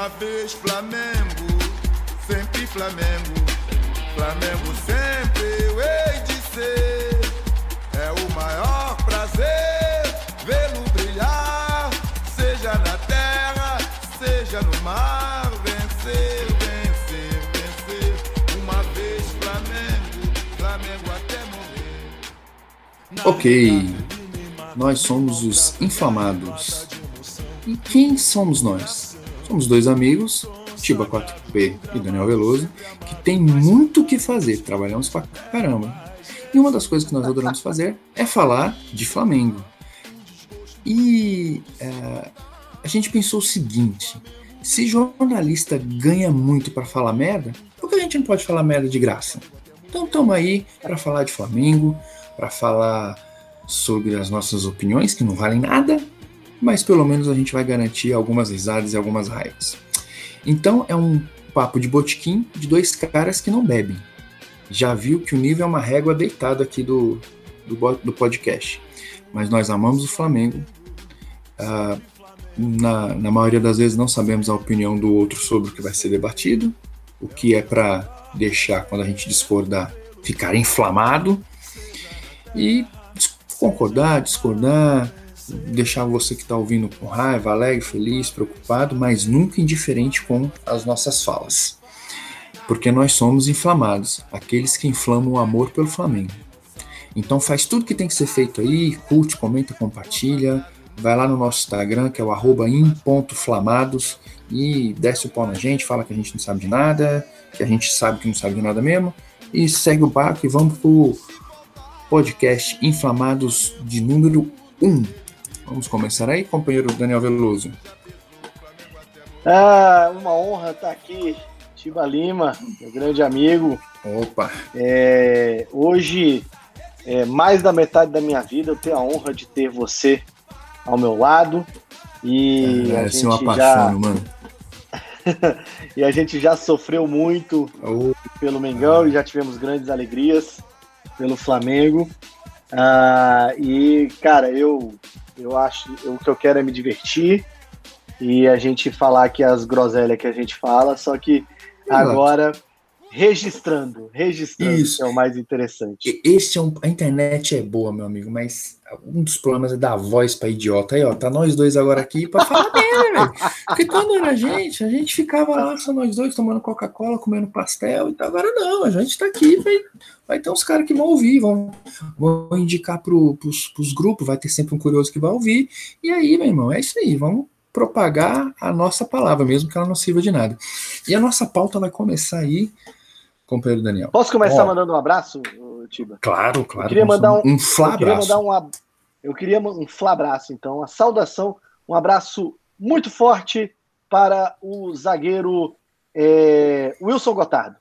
Uma vez Flamengo, sempre Flamengo. Flamengo sempre eu hei de ser. É o maior prazer vê-lo brilhar, seja na terra, seja no mar. Vencer, vencer, vencer. Uma vez Flamengo, Flamengo até morrer. Ok, nós somos os inflamados. E quem somos nós? Somos dois amigos, Tiba 4P e Daniel Veloso, que tem muito o que fazer, trabalhamos pra caramba. E uma das coisas que nós adoramos fazer é falar de Flamengo. E é, a gente pensou o seguinte: se jornalista ganha muito para falar merda, por que a gente não pode falar merda de graça? Então estamos aí para falar de Flamengo, para falar sobre as nossas opiniões, que não valem nada, mas pelo menos a gente vai garantir algumas risadas e algumas raivas. Então é um papo de botequim de dois caras que não bebem. Já viu que o nível é uma régua deitada aqui do, do, do podcast. Mas nós amamos o Flamengo. Ah, na, na maioria das vezes não sabemos a opinião do outro sobre o que vai ser debatido, o que é para deixar, quando a gente discordar, ficar inflamado. E concordar, discordar, deixar você que está ouvindo com raiva, alegre, feliz, preocupado, mas nunca indiferente com as nossas falas. Porque nós somos inflamados, aqueles que inflamam o amor pelo Flamengo. Então faz tudo que tem que ser feito aí, curte, comenta, compartilha, vai lá no nosso Instagram, que é o arroba in.flamados, e desce o pau na gente, fala que a gente não sabe de nada, que a gente sabe que não sabe de nada mesmo, e segue o barco e vamos pro podcast Inflamados de número 1. Vamos começar aí, companheiro Daniel Veloso. Ah, uma honra estar aqui, Tiba Lima, meu grande amigo. Opa! É, hoje, é, mais da metade da minha vida, eu tenho a honra de ter você ao meu lado. E é, a gente gente já... mano. e a gente já sofreu muito Oh. pelo Mengão e já tivemos grandes alegrias pelo Flamengo. Ah, e, cara, eu, eu acho o que eu quero é me divertir e a gente falar aqui as groselhas que a gente fala, só que agora registrando, registrando Isso. é o mais interessante. Esse é um, a internet é boa, meu amigo, mas um dos problemas é dar voz pra idiota. Aí, ó, tá nós dois agora aqui pra falar merda, velho. Porque quando era a gente, a gente ficava lá, só nós dois, tomando Coca-Cola, comendo pastel e tal. Agora não, a gente tá aqui, vai, vai ter uns caras que vão ouvir, vão, vão indicar pro, pros, pros grupos, vai ter sempre um curioso que vai ouvir. E aí, meu irmão, é isso aí, vamos propagar a nossa palavra, mesmo que ela não sirva de nada. E a nossa pauta vai começar aí, companheiro Daniel. Posso começar Ó. mandando um abraço, ô, Tiba? Claro, claro. queria nós mandar um- um Eu queria flabraço. mandar um, eu queria um flabraço, então, uma saudação, um abraço muito forte para o zagueiro é, Wilson Gotardo.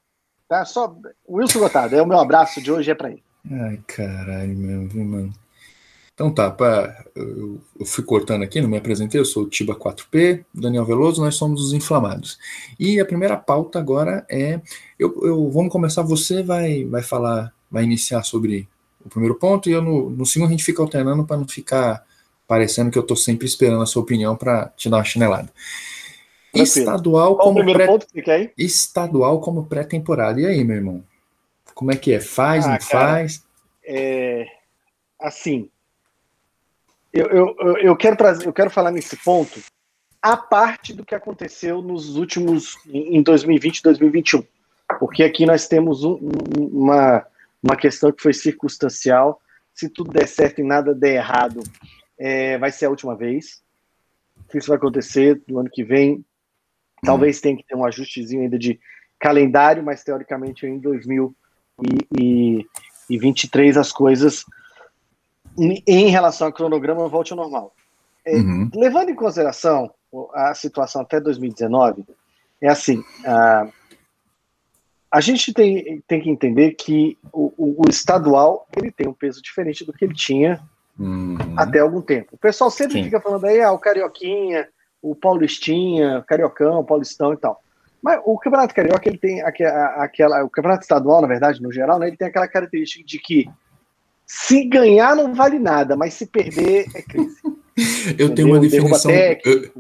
Tá? Só Wilson Gotardo, é o meu abraço de hoje, é para ele. Ai, caralho, viu, mano? Então tá, pá, eu, eu fui cortando aqui, não me apresentei, eu sou o Tiba 4P, Daniel Veloso, nós somos os inflamados. E a primeira pauta agora é, eu, eu- vamos começar, você vai, vai falar, vai iniciar sobre o primeiro ponto, e eu no, no segundo a gente fica alternando para não ficar parecendo que eu tô sempre esperando a sua opinião para te dar uma chinelada. Tranquilo. Estadual Qual como primeiro pré- ponto que quer estadual como pré-temporada. E aí, meu irmão? Como é que é? Faz, Ah, não cara. faz? É, assim, eu, eu, eu- quero trazer, eu quero falar nesse ponto a parte do que aconteceu nos últimos em em 2020 e 2021, porque aqui nós temos um- uma uma questão que foi circunstancial. Se tudo der certo e nada der errado, é, vai ser a última vez. que Isso vai acontecer no ano que vem. Talvez tenha que ter um ajustezinho ainda de calendário, mas teoricamente em 2023 as coisas em, relação ao cronograma volte ao normal. É, Uhum. Levando em consideração a situação até 2019, é assim, a, a gente tem, tem que entender que o, o- o estadual ele tem um peso diferente do que ele tinha Uhum. até algum tempo. O pessoal sempre Sim. fica falando aí, ah, o Carioquinha, o Paulistinha, o Cariocão, o Paulistão e tal. Mas o Campeonato Carioca, ele tem aque- a- aquela. O Campeonato Estadual, na verdade, no geral, né, ele tem aquela característica de que se ganhar não vale nada, mas se perder é crise. eu tenho uma definição. Eu,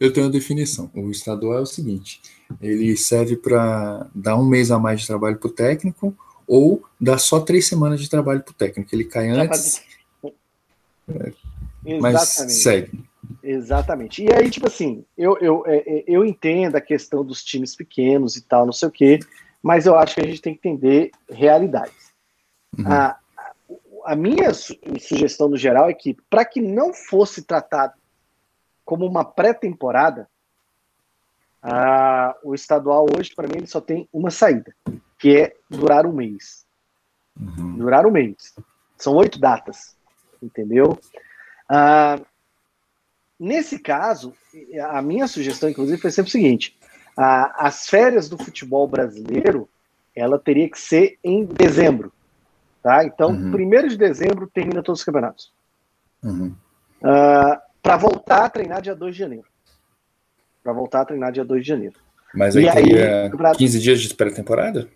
eu, tenho uma definição. O estadual é o seguinte: ele serve para dar um mês a mais de trabalho para o técnico ou dar só três semanas de trabalho para o técnico. Ele cai antes. É, mas segue. Exatamente. E aí, tipo assim, eu, eu, é, é, eu entendo a questão dos times pequenos e tal, não sei o quê, mas eu acho que a gente tem que entender realidades. Uhum. A, a minha sugestão no geral é que, para que não fosse tratado como uma pré-temporada, o estadual hoje, para mim, ele só tem uma saída, que é durar um mês. Uhum. Durar um mês. São oito datas, entendeu? Ah, nesse caso, a minha sugestão, inclusive, foi sempre o seguinte: as férias do futebol brasileiro, ela teria que ser em dezembro. Tá? Então, uhum. 1 de dezembro termina todos os campeonatos. Uhum. Uh, ah, para voltar a treinar dia 2 de janeiro. Para voltar a treinar dia 2 de janeiro. Mas aí, aí teria 15 dias de pré-temporada?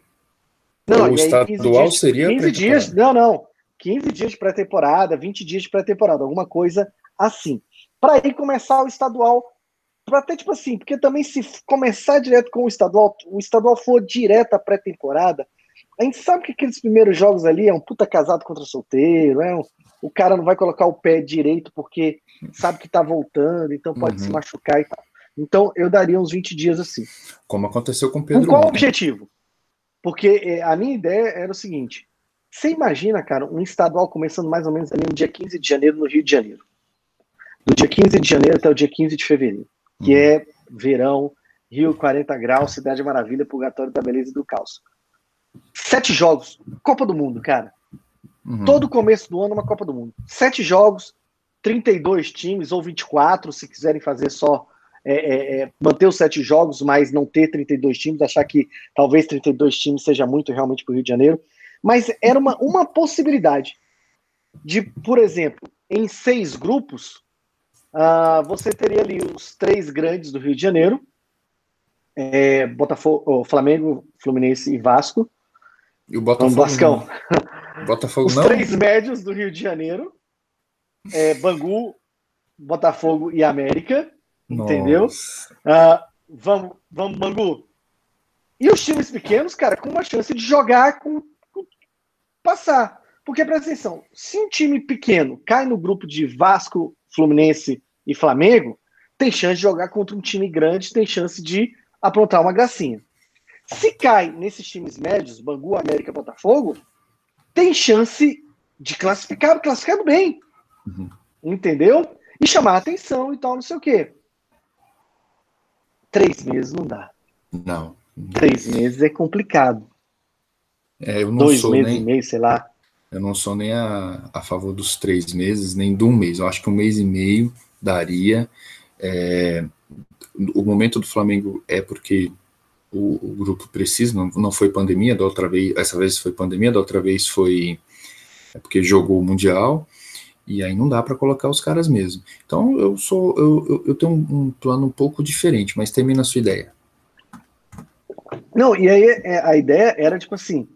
Não, o estadual dias, seria 15 dias, não, não. 15 dias de pré-temporada, 20 dias de pré-temporada, alguma coisa assim. Para aí começar o estadual, para até tipo assim, porque também se começar direto com o estadual, o estadual for direto à pré-temporada, a gente sabe que aqueles primeiros jogos ali é um puta casado contra solteiro, é um, o cara não vai colocar o pé direito porque sabe que tá voltando, então pode uhum. se machucar e tal. Então eu daria uns 20 dias assim. Como aconteceu com o Pedro. Com qual objetivo? Porque é, a minha ideia era o seguinte: você imagina, cara, um estadual começando mais ou menos ali no dia 15 de janeiro no Rio de Janeiro. Do dia 15 de janeiro até o dia 15 de fevereiro, que uhum. é verão, Rio 40 graus, Cidade Maravilha, Purgatório da Beleza e do Caos. Sete jogos. Copa do Mundo, cara. Uhum. Todo começo do ano uma Copa do Mundo. Sete jogos, 32 times, ou 24, se quiserem fazer só. É, é, é, manter os sete jogos, mas não ter 32 times, achar que talvez 32 times seja muito realmente para o Rio de Janeiro. Mas era uma, uma possibilidade de, por exemplo, em seis grupos, uh, você teria ali os três grandes do Rio de Janeiro, é, Botafogo, Flamengo, Fluminense e Vasco. E o Botafogo. Não, Bascão. Botafogo Os não. três médios do Rio de Janeiro. É, Bangu, Botafogo e América. Nossa. Entendeu? Uh, vamos, vamos, Bangu. E os times pequenos, cara, com uma chance de jogar com, com passar. Porque, presta atenção, se um time pequeno cai no grupo de Vasco, Fluminense e Flamengo, tem chance de jogar contra um time grande, tem chance de aprontar uma gracinha. Se cai nesses times médios, Bangu, América, Botafogo, tem chance de classificar, classificando bem. Uhum. Entendeu? E chamar a atenção e tal, não sei o quê. Três meses não dá. Não. Três meses é complicado. É, eu não Dois sou meses nem, e meio, sei lá. Eu não sou nem a, a favor dos três meses, nem de um mês. Eu acho que um mês e meio daria. É, o momento do Flamengo é porque o, o, grupo precisa, não, não foi pandemia, da outra vez, essa vez foi pandemia, da outra vez foi é porque jogou o Mundial, e aí não dá para colocar os caras mesmo. Então eu sou, eu, eu, eu tenho um, um, plano um pouco diferente, mas termina a sua ideia. Não, e aí é, a ideia era tipo assim,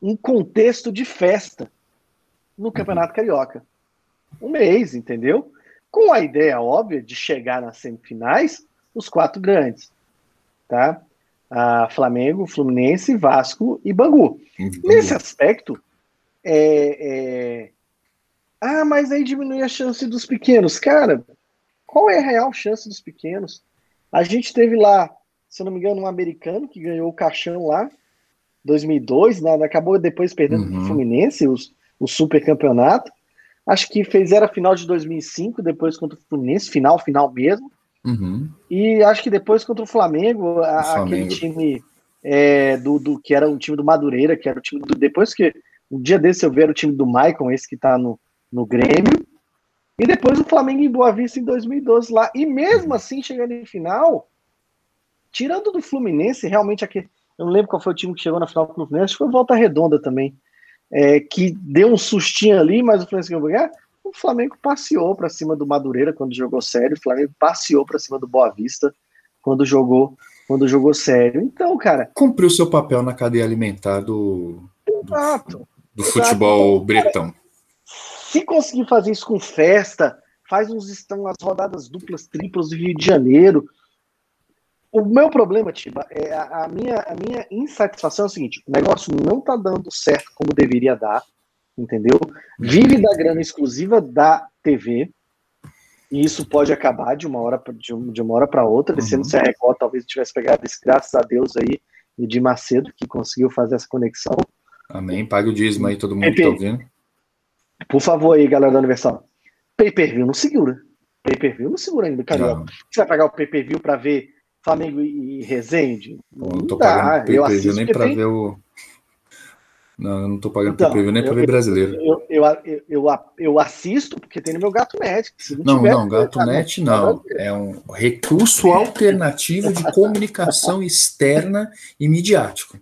um contexto de festa no uhum. Campeonato Carioca. Um mês, entendeu? Com a ideia óbvia de chegar nas semifinais, os quatro grandes, tá? A Flamengo, Fluminense, Vasco e Bangu. Nesse aspecto, é, é... ah, mas aí diminui a chance dos pequenos. Cara, qual é a real chance dos pequenos? A gente teve lá, se eu não me engano, um americano que ganhou o caixão lá, 2002, né, acabou depois perdendo uhum. para o Fluminense os, o super campeonato. Acho que fez era final de 2005, depois contra o Fluminense, final, final mesmo. Uhum. E acho que depois contra o Flamengo, a, o Flamengo. aquele time é, do, do, que era o time do Madureira, que era o time do. Depois que. Um dia desse eu vi o time do Maicon, esse que tá no, no Grêmio. E depois o Flamengo em Boa Vista em 2012 lá. E mesmo assim, chegando em final, tirando do Fluminense, realmente aqui. Eu não lembro qual foi o time que chegou na final do Fluminense, foi Volta Redonda também. É, que deu um sustinho ali, mas o Fluminense ganhou o Flamengo passeou para cima do Madureira quando jogou sério, o Flamengo passeou para cima do Boa Vista quando jogou quando jogou sério. Então, cara, cumpriu seu papel na cadeia alimentar do do, do futebol bretão. Se conseguir fazer isso com festa, faz uns estão as rodadas duplas, triplas do Rio de Janeiro. O meu problema, Tiba, é a, a, minha, a minha insatisfação é o seguinte: o negócio não tá dando certo como deveria dar, entendeu? Vive da grana exclusiva da TV, e isso pode acabar de uma hora de, uma hora para outra. Esse ano, se a Record talvez tivesse pegado esse, graças a Deus aí, e de Macedo, que conseguiu fazer essa conexão. Amém. Pague o dízimo aí, todo mundo que tá ouvindo. Por favor aí, galera da Universal. Pay-per-view não segura. Pay-per-view não segura ainda, Carioca. Você vai pagar o pay-per-view para ver Flamengo e Resende? Não, não tô pagando pay-per-view nem para ver o. Não, eu não tô pagando então, pay-per-view nem para ver brasileiro. Eu, eu, eu, eu, eu, assisto porque tem no meu Gato Net. não, não, não Gato Net não. É um recurso alternativo de comunicação externa e midiático.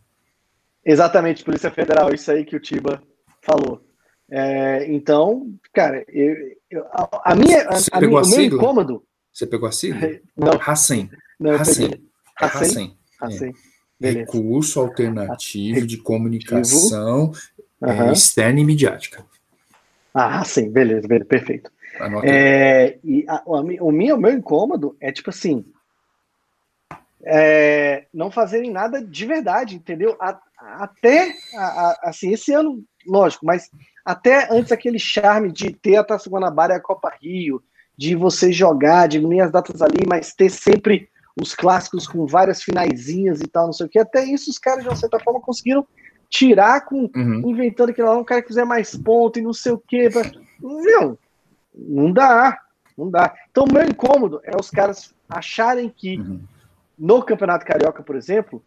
Exatamente, Polícia Federal, isso aí que o Tiba falou. É, então, cara, eu, eu, a, a, minha, a, a minha, o meu incômodo. Você pegou a sigla? Não. Racem. Não, Racem. É Racem. Racem. Recurso alternativo de comunicação uhum. externa e midiática. Ah, sim, beleza, beleza, perfeito. É, e a, o, o, meu, o meu incômodo é tipo assim: é, não fazerem nada de verdade, entendeu? A, até assim, esse ano, lógico, mas até antes aquele charme de ter a Taça Guanabara e a Copa Rio, de você jogar, diminuir as datas ali, mas ter sempre os clássicos com várias finaizinhas e tal, não sei o que. Até isso os caras, de uma certa forma, conseguiram tirar com uhum. inventando que não, o cara quiser mais ponto e não sei o que. Viu? Não dá, não dá. Então, o meu incômodo é os caras acharem que uhum. no Campeonato Carioca, por exemplo,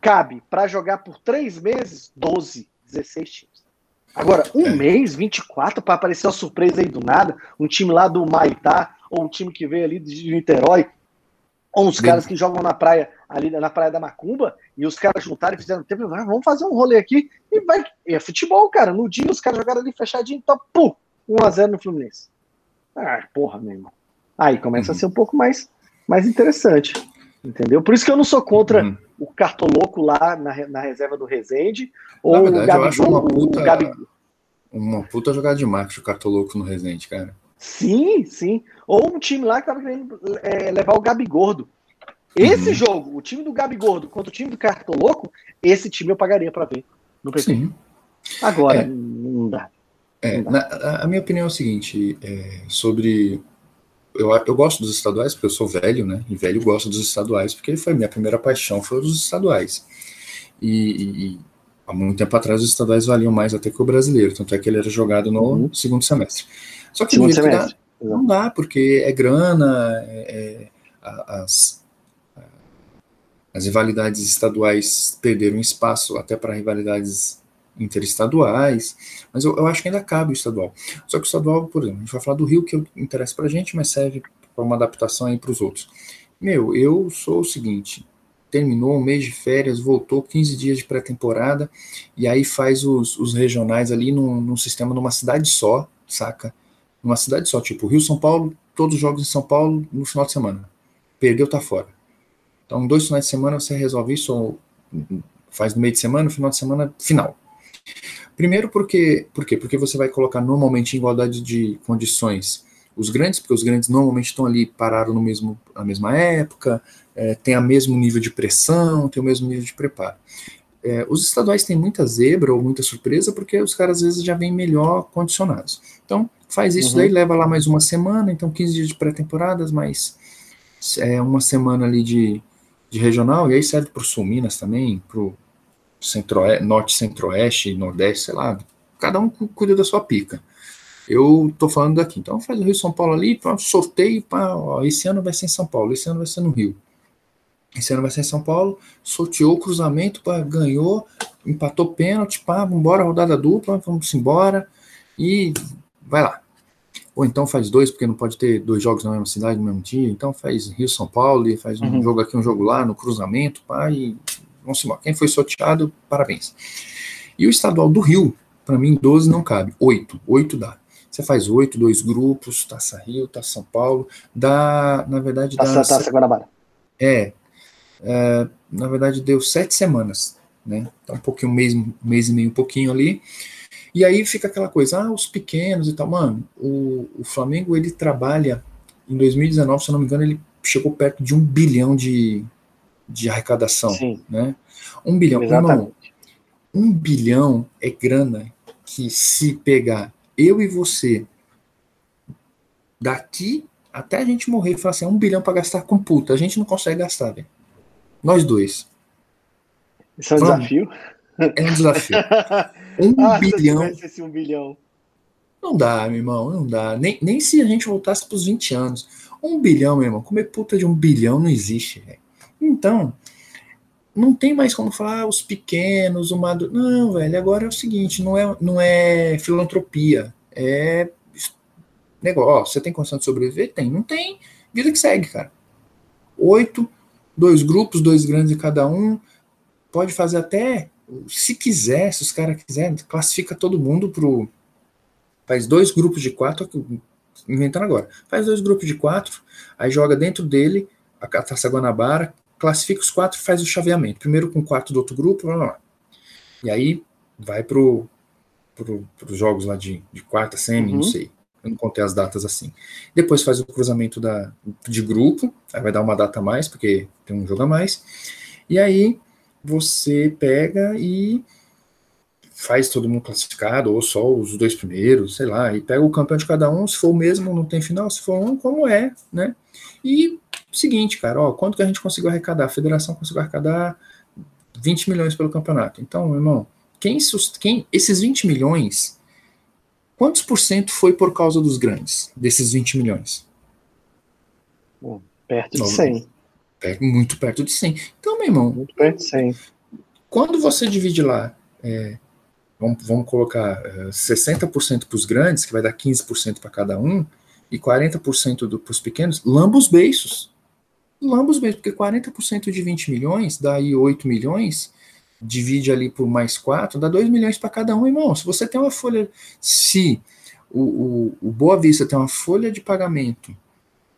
cabe para jogar por três meses 12, 16 times. Agora, um é. mês, 24, para aparecer uma surpresa aí do nada, um time lá do Maitá, ou um time que veio ali de Niterói, ou uns caras que jogam na praia, ali na praia da Macumba, e os caras juntaram e fizeram, ah, vamos fazer um rolê aqui, e vai. E é futebol, cara. No dia os caras jogaram ali fechadinho, então, pum, 1x0 no Fluminense. Ah, porra, meu irmão. Aí começa uhum. a ser um pouco mais, mais interessante. Entendeu? Por isso que eu não sou contra uhum. o cartoloco lá na, na reserva do Resende. Ou verdade, o Gabi, eu acho uma puta, Gabi... uma puta jogada de marketing o cartoloco no Resende, cara. Sim, sim. Ou um time lá que tava querendo é, levar o Gabi Gordo. Esse uhum. jogo, o time do Gabi Gordo contra o time do Cartoloco, esse time eu pagaria para ver no PP. Sim. Agora, é, não dá. É, Na, a minha opinião é o seguinte, é, sobre eu, eu gosto dos estaduais porque eu sou velho, né? E velho gosta dos estaduais porque foi minha primeira paixão foi os estaduais. E, e, há muito tempo atrás os estaduais valiam mais até que o brasileiro, tanto é que ele era jogado no uhum. segundo semestre. Só que, segundo semestre. Dá, não dá porque é grana, é, é, as as rivalidades estaduais perderam espaço até para rivalidades interestaduais, mas eu, eu, acho que ainda cabe o estadual. Só que o estadual, por exemplo, a gente vai falar do Rio, que interessa para a gente, mas serve para uma adaptação aí para os outros. Meu, eu sou o seguinte, terminou um mês de férias, voltou 15 dias de pré-temporada, e aí faz os, os regionais ali num, num, sistema numa cidade só, saca? Numa cidade só, tipo Rio, São Paulo, todos os jogos em São Paulo no final de semana. Perdeu, tá fora. Então, dois finais de semana você resolve isso, faz no meio de semana, no final de semana, final. Primeiro porque, por quê? Porque você vai colocar normalmente em igualdade de condições os grandes, porque os grandes normalmente estão ali, pararam no mesmo, na mesma época, é, tem o mesmo nível de pressão, tem o mesmo nível de preparo. É, os estaduais têm muita zebra ou muita surpresa, porque os caras às vezes já vêm melhor condicionados. Então, faz isso uhum. daí, leva lá mais uma semana, então 15 dias de pré-temporadas, mais é, uma semana ali de, de regional, e aí serve para o Sul Minas também, para o centro norte, centro-oeste, nordeste, sei lá, cada um cuida da sua pica. Eu tô falando daqui, então faz o Rio São Paulo ali, sorteio, pá, ó, esse ano vai ser em São Paulo, esse ano vai ser no Rio. Esse ano vai ser em São Paulo, sorteou o cruzamento, pá, ganhou, empatou pênalti, pá, vambora, rodada dupla, vamos embora, e vai lá. Ou então faz dois, porque não pode ter dois jogos na mesma cidade no mesmo dia, então faz Rio São Paulo, e faz um uhum. jogo aqui, um jogo lá, no cruzamento, pá, e vamos embora. Quem foi sorteado, parabéns. E o estadual do Rio, para mim, 12 não cabe, 8. 8 dá. Você faz 8, dois grupos, Taça Rio, Taça São Paulo, dá, na verdade, dá. Taça, taça Guanabara. É, é, na verdade, deu sete semanas, né? Tá um pouquinho, um mês, um mês e meio, um pouquinho ali. E aí fica aquela coisa, ah, os pequenos e tal. Mano, o, o Flamengo, ele trabalha, em 2019, se eu não me engano, ele chegou perto de um bilhão de, de arrecadação, Sim. né? Um bilhão. Exatamente. um bilhão é grana que se pegar eu e você daqui até a gente morrer falar assim, é um bilhão para gastar com puta, a gente não consegue gastar, velho. Nós dois. Isso é um Vamos. desafio? É um desafio. Um ah, bilhão. esse um bilhão. Não dá, meu irmão, não dá. Nem, nem se a gente voltasse para os 20 anos. Um bilhão, meu irmão, comer puta de um bilhão não existe, velho. Então, não tem mais como falar ah, os pequenos, o mado. Não, velho, agora é o seguinte, não é, não é filantropia, é negócio. Você tem condição de sobreviver? Tem. Não tem, vida que segue, cara. Oito, dois grupos, dois grandes em cada um. Pode fazer até, se quiser, se os caras quiserem, classifica todo mundo pro. Faz dois grupos de quatro, inventando agora. Faz dois grupos de quatro, aí joga dentro dele a Taça Guanabara, classifica os quatro faz o chaveamento. Primeiro com quatro do outro grupo, blá, blá. e aí vai pro, pro, pros jogos lá de, de quarta, semi, uhum. não sei. Eu não contei as datas assim. Depois faz o cruzamento da, de grupo, aí vai dar uma data a mais, porque tem um jogo a mais. E aí você pega e faz todo mundo classificado, ou só os dois primeiros, sei lá, e pega o campeão de cada um, se for o mesmo, não tem final, se for um, como é, né? E seguinte, cara, ó, quanto que a gente conseguiu arrecadar? A federação conseguiu arrecadar 20 milhões pelo campeonato. Então, meu irmão, quem, quem esses 20 milhões, quantos por cento foi por causa dos grandes, desses 20 milhões? Bom, perto de 100. muito perto de 100. Então, meu irmão, muito perto de 100. Quando você divide lá, é, vamos, vamos colocar é, 60% para os grandes, que vai dar 15% para cada um, e 40% para os pequenos, lamba os beiços lambos mesmo, porque 40% de 20 milhões dá aí 8 milhões, divide ali por mais 4, dá 2 milhões para cada um, irmão. Se você tem uma folha, se o, o, o Boa Vista tem uma folha de pagamento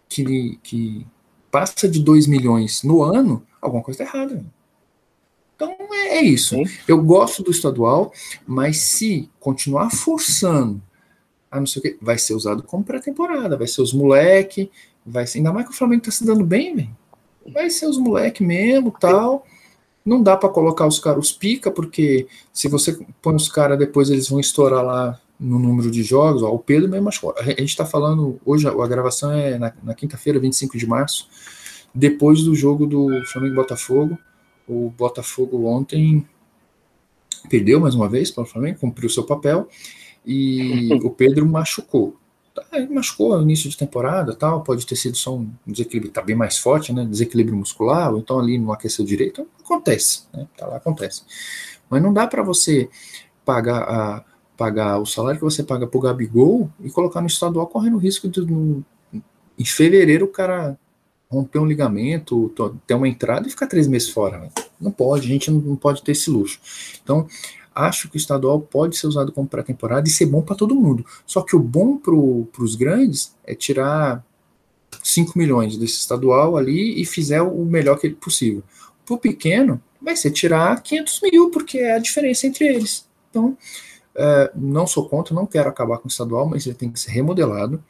que, que passa de 2 milhões no ano, alguma coisa está errada. Então é, é isso. Sim. Eu gosto do estadual, mas se continuar forçando a não sei o que, vai ser usado como pré-temporada, vai ser os moleque, Vai ser, ainda mais que o Flamengo tá se dando bem, velho. Vai ser os moleque mesmo, tal. Não dá para colocar os caras os pica, porque se você põe os caras depois eles vão estourar lá no número de jogos. Ó, o Pedro mesmo machucou. A gente tá falando hoje, a gravação é na, na quinta-feira, 25 de março, depois do jogo do Flamengo Botafogo. O Botafogo ontem perdeu mais uma vez para o Flamengo, cumpriu seu papel e o Pedro machucou. Tá, machucou no início de temporada, tal, pode ter sido só um desequilíbrio, tá bem mais forte, né, desequilíbrio muscular, ou então ali não aqueceu direito, acontece, né, tá lá, acontece. Mas não dá para você pagar a pagar o salário que você paga pro Gabigol e colocar no estadual correndo risco de no, em fevereiro o cara romper um ligamento, ter uma entrada e ficar três meses fora. Né? Não pode, a gente não, não pode ter esse luxo. Então, acho que o estadual pode ser usado como pré-temporada e ser bom para todo mundo. Só que o bom para os grandes é tirar 5 milhões desse estadual ali e fizer o melhor que possível. Para o pequeno, vai ser tirar 500 mil, porque é a diferença entre eles. Então, é, não sou contra, não quero acabar com o estadual, mas ele tem que ser remodelado.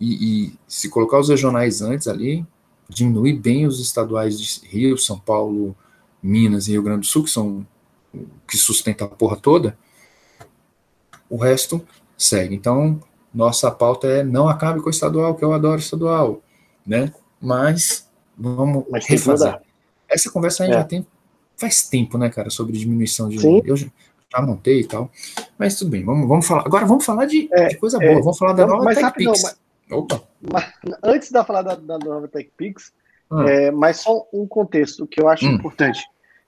E, e se colocar os regionais antes ali, diminui bem os estaduais de Rio, São Paulo, Minas e Rio Grande do Sul, que são que sustenta a porra toda, o resto segue. Então, nossa pauta é não acabe com o estadual, que eu adoro estadual, né? Mas vamos Mas refazer. Essa conversa a gente é. já tem faz tempo, né, cara, sobre diminuição de. Sim. Eu já montei e tal. Mas tudo bem, vamos, vamos falar. Agora vamos falar de, é, de coisa boa. É, vamos falar da nova TechPix. Opa. Mas, antes de falar da, da nova TechPix, ah. é, mas só um contexto que eu acho hum. importante.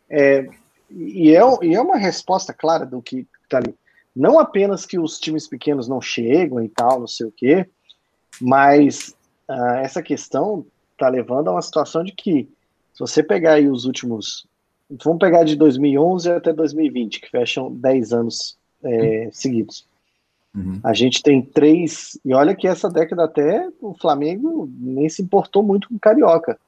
É, e é, e é uma resposta clara do que está ali. Não apenas que os times pequenos não chegam e tal, não sei o quê, mas uh, essa questão está levando a uma situação de que, se você pegar aí os últimos. Vamos pegar de 2011 até 2020, que fecham 10 anos é, uhum. seguidos. Uhum. A gente tem três. E olha que essa década até o Flamengo nem se importou muito com o Carioca.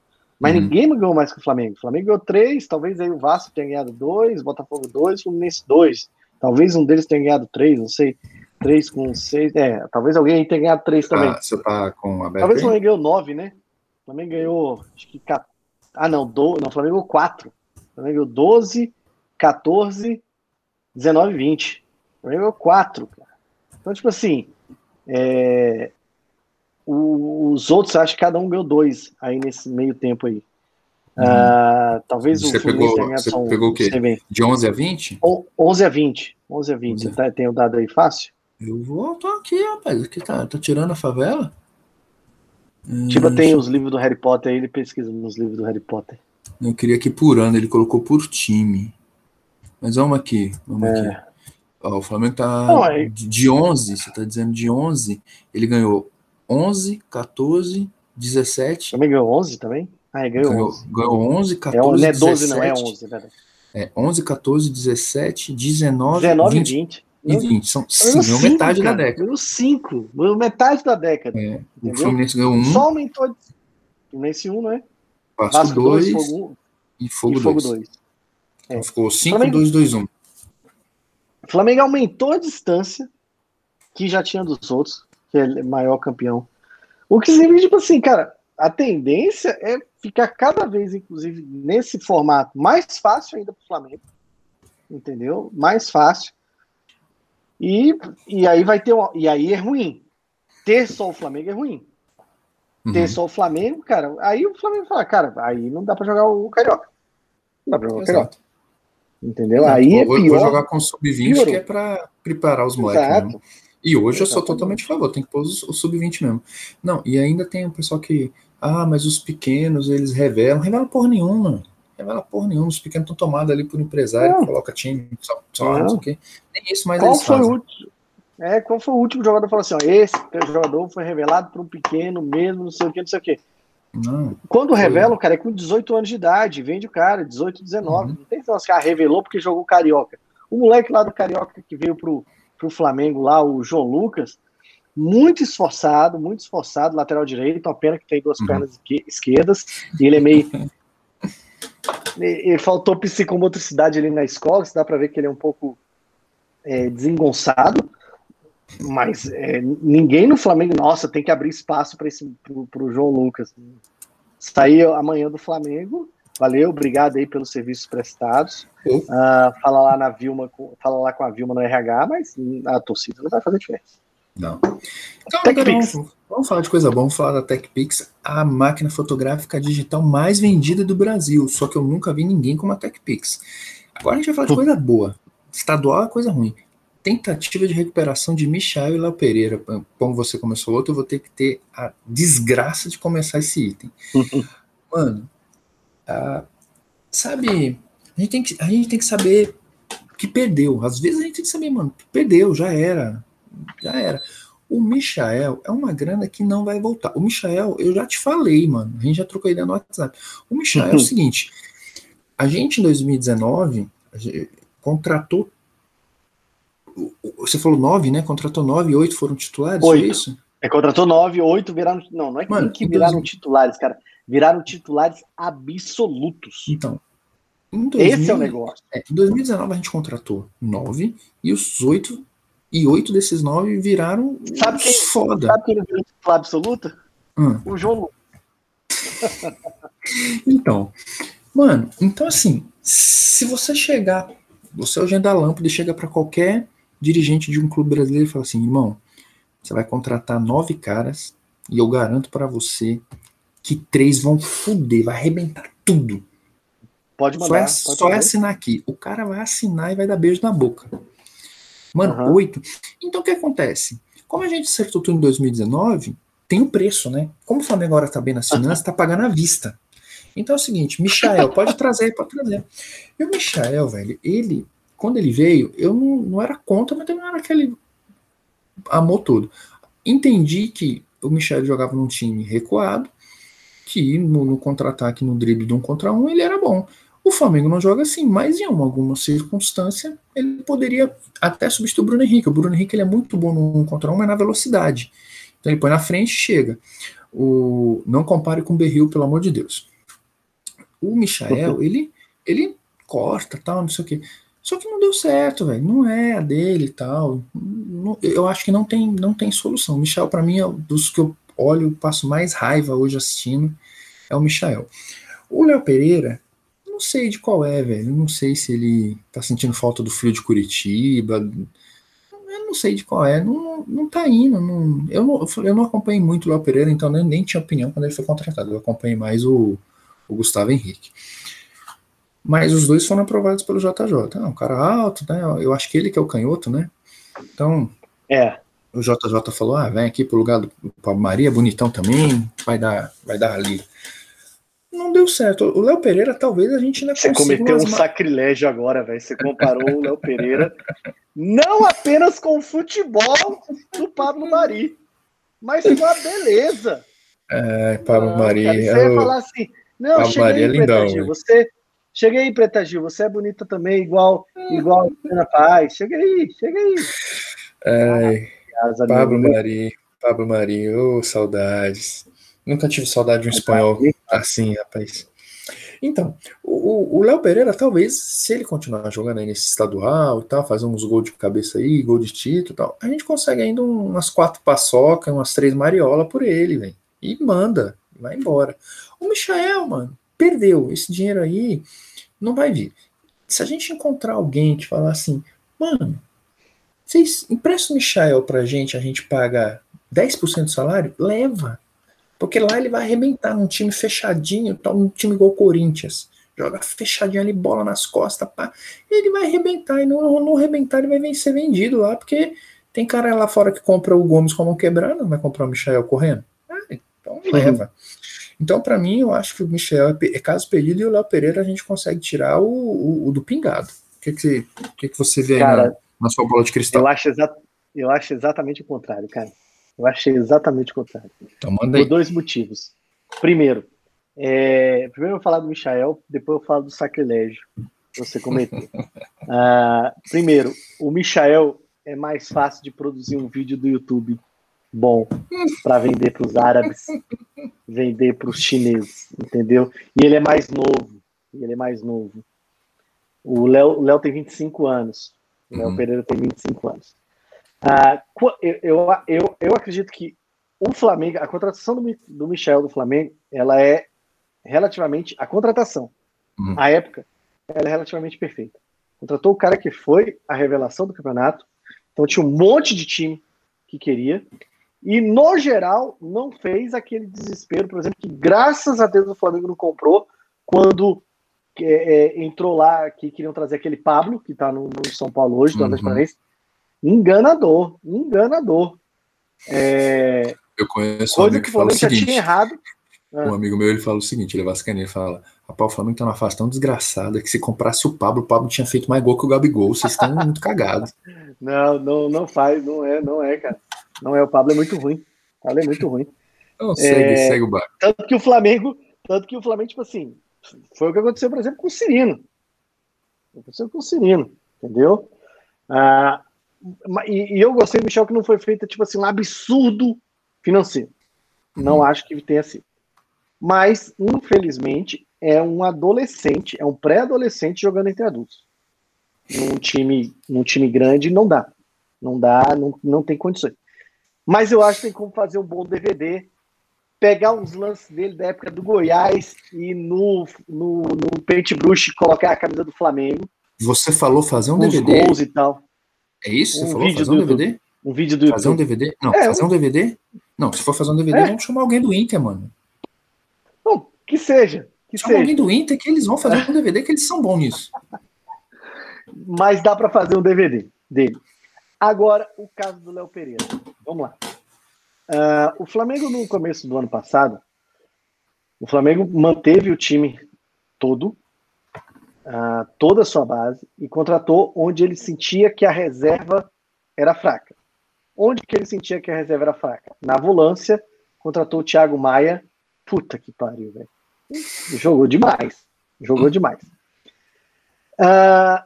Mas uhum. ninguém ganhou mais que o Flamengo. O Flamengo ganhou três, talvez aí o Vasco tenha ganhado dois, Botafogo dois, Fluminense dois. Talvez um deles tenha ganhado três, não sei. Três com seis. É, talvez alguém tenha ganhado três também. Ah, você tá com a Talvez o Flamengo ganhou nove, né? O Flamengo ganhou, acho que. Ah, não, do... não, o Flamengo ganhou quatro. O Flamengo ganhou 12, 14, 19 e 20. O Flamengo ganhou quatro, cara. Então, tipo assim, é... os outros, acho que cada um ganhou dois aí nesse meio tempo aí. Uhum. Uh, talvez você o pegou, você são, pegou o quê? De 11 a 20? 11 a 20. 11 a 20. 11. Você tá, tem o dado aí fácil? Eu vou, tô aqui, rapaz. Aqui tá, tá tirando a favela? Tipo, hum, tem os livros do Harry Potter aí, ele pesquisa nos livros do Harry Potter. Eu queria aqui por ano, ele colocou por time. Mas vamos aqui, vamos é. aqui. Ó, o Flamengo tá Não, é... de 11, você tá dizendo de 11, ele ganhou 11, 14, 17. Também ganhou 11 também? Ah, ele ganhou, ganhou 11. Ganhou 11, 14, é, 12, 17. Não é 11, é verdade. É, 11, 14, 17, 19, 19 20. 20 e 20. São cinco, metade cara, da década. Ganhou 5, metade da década. É, o Fluminense ganhou 1. Um, Só aumentou. Fluminense 1, um, né? Vasco 2 e Fogo 2. É. Então ficou 5, 2, 2, 1. O Flamengo aumentou a distância que já tinha dos outros, que é maior campeão. O que significa, tipo assim, cara, a tendência é ficar cada vez, inclusive, nesse formato mais fácil ainda para o Flamengo. Entendeu? Mais fácil. E, e aí vai ter. e aí é ruim. Ter só o Flamengo é ruim. Uhum. Ter só o Flamengo, cara, aí o Flamengo fala, cara, aí não dá para jogar o Carioca. Não dá pra jogar o Carioca. Entendeu? Exato. Aí é vou, pior. Vou jogar com o Sub-20, que é para preparar os moleques. Né? E hoje Exatamente. eu sou totalmente a favor, tem que pôr o Sub-20 mesmo. Não, e ainda tem o pessoal que. Ah, mas os pequenos, eles revelam. Revela porra nenhuma revela porra nenhuma. Os pequenos estão tomados ali por empresário, não. coloca time, só, só não. sei o quê. Nem isso mais qual foi, o último, é, qual foi o último jogador que falou assim: ó, esse jogador foi revelado por um pequeno mesmo, não sei o que, não sei o que. Não, Quando revela, o cara é com 18 anos de idade, vende o cara, 18, 19. Uhum. Não tem que cara revelou porque jogou Carioca. O moleque lá do Carioca que veio pro, pro Flamengo lá, o João Lucas, muito esforçado, muito esforçado, lateral direito, uma pena que tem duas uhum. pernas esquerdas, e ele é meio e, faltou psicomotricidade ali na escola, dá para ver que ele é um pouco é, desengonçado, mas é, ninguém no Flamengo, nossa, tem que abrir espaço para o João Lucas. Saiu amanhã do Flamengo, valeu, obrigado aí pelos serviços prestados. Uh, fala lá na Vilma, fala lá com a Vilma no RH, mas a torcida não vai fazer diferença. Não. Então, TechPix. Vamos, vamos falar de coisa boa, vamos falar da TechPix, a máquina fotográfica digital mais vendida do Brasil. Só que eu nunca vi ninguém com uma TechPix. Agora a gente vai falar de coisa boa. Estadual é coisa ruim. Tentativa de recuperação de Michael e Léo Pereira. Como você começou outro, eu vou ter que ter a desgraça de começar esse item. Mano, sabe, a gente, tem que, a gente tem que saber que perdeu. Às vezes a gente tem que saber, mano, perdeu, já era já era. O Michael é uma grana que não vai voltar. O Michael, eu já te falei, mano. A gente já trocou ideia no WhatsApp. O Michael é o seguinte: a gente em 2019 gente contratou. Você falou nove, né? Contratou nove e oito foram titulares, oito. isso? É, contratou nove, oito viraram. Não, não é que, Mano, que viraram 2000... titulares, cara. Viraram titulares absolutos. Então. 2000, Esse é o negócio. É, em 2019 a gente contratou nove e os oito e oito desses nove viraram sabe quem, foda. Sabe quem virou titular absoluta? Hum. O João Então, mano, então assim, se você chegar, você é o da lâmpada e chega para qualquer dirigente de um clube brasileiro e fala assim, irmão, você vai contratar nove caras e eu garanto para você que três vão fuder, vai arrebentar tudo. Pode mandar. Só é, só é assinar aqui. O cara vai assinar e vai dar beijo na boca. Mano, oito. Uhum. Então o que acontece? Como a gente acertou tudo em 2019, tem o um preço, né? Como o Flamengo agora tá bem nas finanças, tá pagando à vista. Então é o seguinte, Michael, pode trazer, pode trazer. E o Michael, velho, ele, quando ele veio, eu não, não era contra, mas também não era aquele amor todo. Entendi que o Michel jogava num time recuado, que no, no contra-ataque, no drible de um contra um, ele era bom. O Flamengo não joga assim, mas em alguma circunstância ele poderia até substituir o Bruno Henrique. O Bruno Henrique ele é muito bom no contra um, mas na velocidade. Então ele põe na frente e chega. O, não compare com o Berril, pelo amor de Deus. O Michael, ele, ele corta, tal, não sei o quê. Só que não deu certo, velho. Não é a dele e tal. Não, eu acho que não tem, não tem solução. O Michel, para mim, é dos que eu olho, passo mais raiva hoje assistindo, é o Michel. O Léo Pereira, não sei de qual é, velho. Não sei se ele tá sentindo falta do frio de Curitiba. Eu não sei de qual é. Não, não tá indo. Não, eu, não, eu não acompanhei muito o Léo Pereira, então nem, nem tinha opinião quando ele foi contratado. Eu acompanhei mais o, o Gustavo Henrique. Mas os dois foram aprovados pelo JJ. Ah, um cara alto, né? Eu acho que ele que é o canhoto, né? Então. É. O JJ falou: ah, vem aqui pro lugar do Pablo Maria, bonitão também, vai dar, vai dar ali. Não deu certo. O Léo Pereira, talvez a gente ainda Você cometeu um sacrilégio agora, velho. Você comparou o Léo Pereira não apenas com o futebol do Pablo Mari, mas com a beleza. É, Pablo ah, Mari. Cara, você ia falar assim: não, Pablo cheguei, Maria é lindão, Gil, você Chega aí, Preta Gil, você é bonita também, igual, igual a Ana Paz. Chega aí, chega aí. Ai, ah, Pablo Mari, Pablo Mari, ô oh, saudades. Nunca tive saudade de um espanhol assim, rapaz. Então, o Léo Pereira, talvez, se ele continuar jogando aí nesse estadual e tal, fazer uns gols de cabeça aí, gol de título e tal, a gente consegue ainda umas quatro paçoca, umas três mariola por ele, velho. E manda, vai embora. O Michael, mano, perdeu. Esse dinheiro aí não vai vir. Se a gente encontrar alguém que falar assim, mano, vocês emprestam o Michael pra gente, a gente paga 10% do salário, leva. Porque lá ele vai arrebentar num time fechadinho, tal, um time igual o Corinthians. Joga fechadinho ali, bola nas costas, pá. Ele vai arrebentar, e não, não arrebentar, ele vai ser vendido lá, porque tem cara lá fora que compra o Gomes com a mão quebrada, não vai comprar o Michael correndo. Ah, então leva. Então, para mim, eu acho que o Michel é, é caso perdido e o Léo Pereira a gente consegue tirar o, o, o do pingado. O que, que, você, que, que você vê cara, aí na, na, sua bola de cristal? Eu acho, exa eu acho exatamente o contrário, cara. Eu achei exatamente o contrário. Então, manda aí. Por dois motivos. Primeiro, é, primeiro eu vou falar do Michael, depois eu falo do sacrilégio que você cometeu. uh, primeiro, o Michael é mais fácil de produzir um vídeo do YouTube bom para vender para os árabes, vender para os chineses, entendeu? E ele é mais novo, ele é mais novo. O Léo tem 25 anos, o Léo uhum. Pereira tem 25 anos. Ah, eu, eu, eu, eu acredito que o Flamengo, a contratação do, do Michel do Flamengo, ela é relativamente a contratação. Uhum. A época, ela é relativamente perfeita. Contratou o cara que foi a revelação do campeonato. Então tinha um monte de time que queria. E, no geral, não fez aquele desespero, por exemplo, que graças a Deus o Flamengo não comprou quando é, é, entrou lá que queriam trazer aquele Pablo, que está no, no, São Paulo hoje, do uhum. Enganador, enganador. É, eu conheço um amigo que, fala o seguinte. Tinha errado. Um amigo meu ele fala o seguinte: ele é vascaíno, ele fala: Rapaz, o Flamengo tá numa fase tão desgraçada que se comprasse o Pablo, o Pablo tinha feito mais gol que o Gabigol. Vocês estão muito cagados. Não, não, não faz, não é, não é, cara. Não é, o Pablo é muito ruim. O Pablo é muito ruim. Não, segue, é, segue o barco. Tanto que o Flamengo, tanto que o Flamengo, tipo assim, foi o que aconteceu, por exemplo, com o Cirino. Aconteceu com o Cirino, entendeu? Ah, e, e, eu gostei, Michel, que não foi feito, tipo assim, um absurdo financeiro. Não uhum. acho que tenha sido. Mas, infelizmente, é um adolescente, é um pré-adolescente jogando entre adultos. Num time, num time grande, não dá. Não dá, não, não tem condições. Mas eu acho que tem como fazer um bom DVD, pegar uns lances dele da época do Goiás e no, no, no Paint Brush colocar a camisa do Flamengo. Você falou fazer um DVD? gols e tal. É isso? Você um falou fazer um DVD? Um vídeo do Fazer YouTube. um DVD? Não, é, fazer um DVD? Não, se for fazer um DVD, é. vamos chamar alguém do Inter, mano. Não, que seja. Que Chama seja. alguém do Inter que eles vão fazer um DVD, que eles são bons nisso. Mas dá para fazer um DVD dele. Agora, o caso do Léo Pereira. Vamos lá. Uh, o Flamengo, no começo do ano passado, o Flamengo manteve o time todo, toda a sua base, e contratou onde ele sentia que a reserva era fraca. Onde que ele sentia que a reserva era fraca? Na volância, contratou o Thiago Maia. Puta que pariu, velho. Jogou demais. Jogou demais. Uh,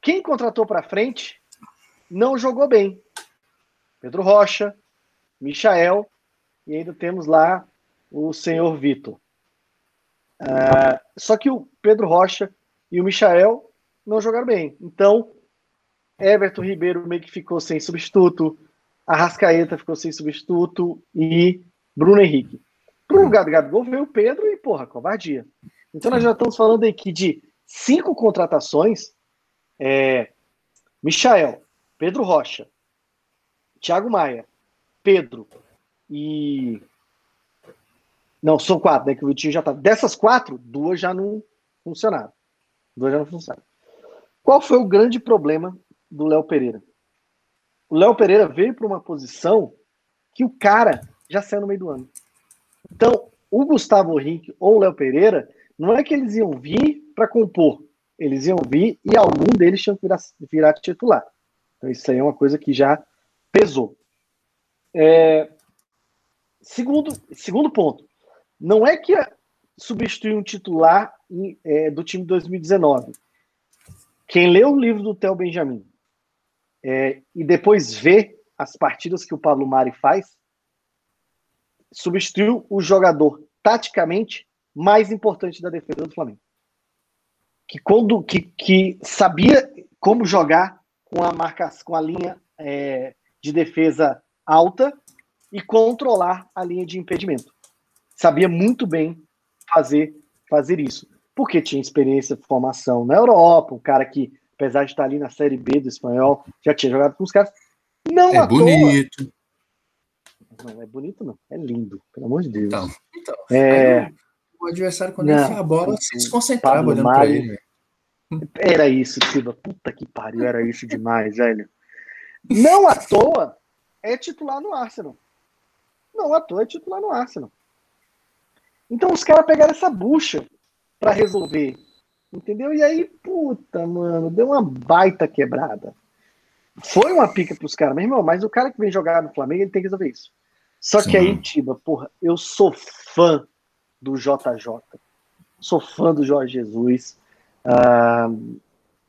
quem contratou para frente não jogou bem. Pedro Rocha, Michael e ainda temos lá o senhor Vitor. Uh, só que o Pedro Rocha e o Michael não jogaram bem. Então, Everton Ribeiro meio que ficou sem substituto, Arrascaeta ficou sem substituto e Bruno Henrique. Pro lugar do Gabigol veio o Pedro e, porra, covardia. Então nós já estamos falando aqui de cinco contratações. É, Michael, Pedro Rocha, Thiago Maia, Pedro e. Não, são quatro, né? Que o Vitinho já tá. Dessas quatro, duas já não funcionaram. Duas já não funcionaram. Qual foi o grande problema do Léo Pereira? O Léo Pereira veio para uma posição que o cara já saiu no meio do ano. Então, o Gustavo Henrique ou o Léo Pereira, não é que eles iam vir para compor, eles iam vir e algum deles tinha que virar, virar titular. Então, isso aí é uma coisa que já pesou. É, segundo, segundo ponto, não é que substituir um titular é, do time de 2019. Quem lê o livro do Theo Benjamin é, e depois vê as partidas que o Pablo Mari faz, substituiu o jogador taticamente mais importante da defesa do Flamengo. Que quando que, que sabia como jogar com a marca, com a linha é, de defesa alta e controlar a linha de impedimento. Sabia muito bem fazer fazer isso, porque tinha experiência de formação na Europa, um cara que apesar de estar ali na Série B do espanhol, já tinha jogado com os caras. Não é bonito. Toa, não, é bonito não. É lindo, pelo amor de Deus. Então, então é... o adversário, quando não, ele a bola, se desconcentrava olhando pra ele. Era isso, Silva. Puta que pariu, era isso demais, velho. Não à toa é titular no Arsenal. Não à toa é titular no Arsenal. Então os caras pegaram essa bucha para resolver. Entendeu? E aí, puta, mano, deu uma baita quebrada. Foi uma pica pros caras, mas, irmão, mas o cara que vem jogar no Flamengo, ele tem que resolver isso. Só Sim. que aí, Tiba, porra, eu sou fã do JJ. Sou fã do Jorge Jesus. Uh,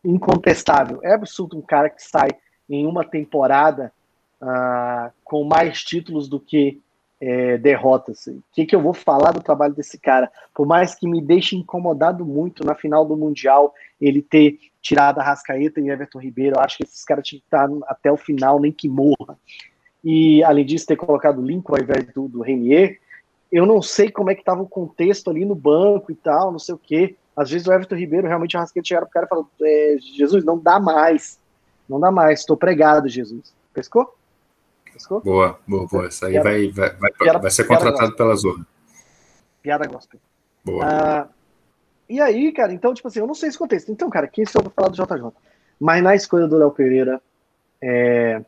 incontestável. É absurdo um cara que sai em uma temporada uh, com mais títulos do que é, derrotas. O que, que eu vou falar do trabalho desse cara? Por mais que me deixe incomodado muito na final do Mundial, ele ter tirado a Rascaeta e Everton Ribeiro, eu acho que esses caras tinham que estar até o final, nem que morra e além disso ter colocado o Lincoln ao invés do, do Renier, eu não sei como é que estava o contexto ali no banco e tal, não sei o quê. Às vezes o Everton Ribeiro realmente o Rasquete chegaram pro cara e falou: é, Jesus, não dá mais. Não dá mais, estou pregado, Jesus. Pescou? Pescou? Boa, boa, boa. Isso aí piada, vai, vai, vai, piada, vai ser contratado pela Zorra. Piada gospel. Boa. Ah, e aí, cara, então, tipo assim, eu não sei esse contexto. Então, cara, quem sou eu falar do JJ? Mas na escolha do Léo Pereira, é,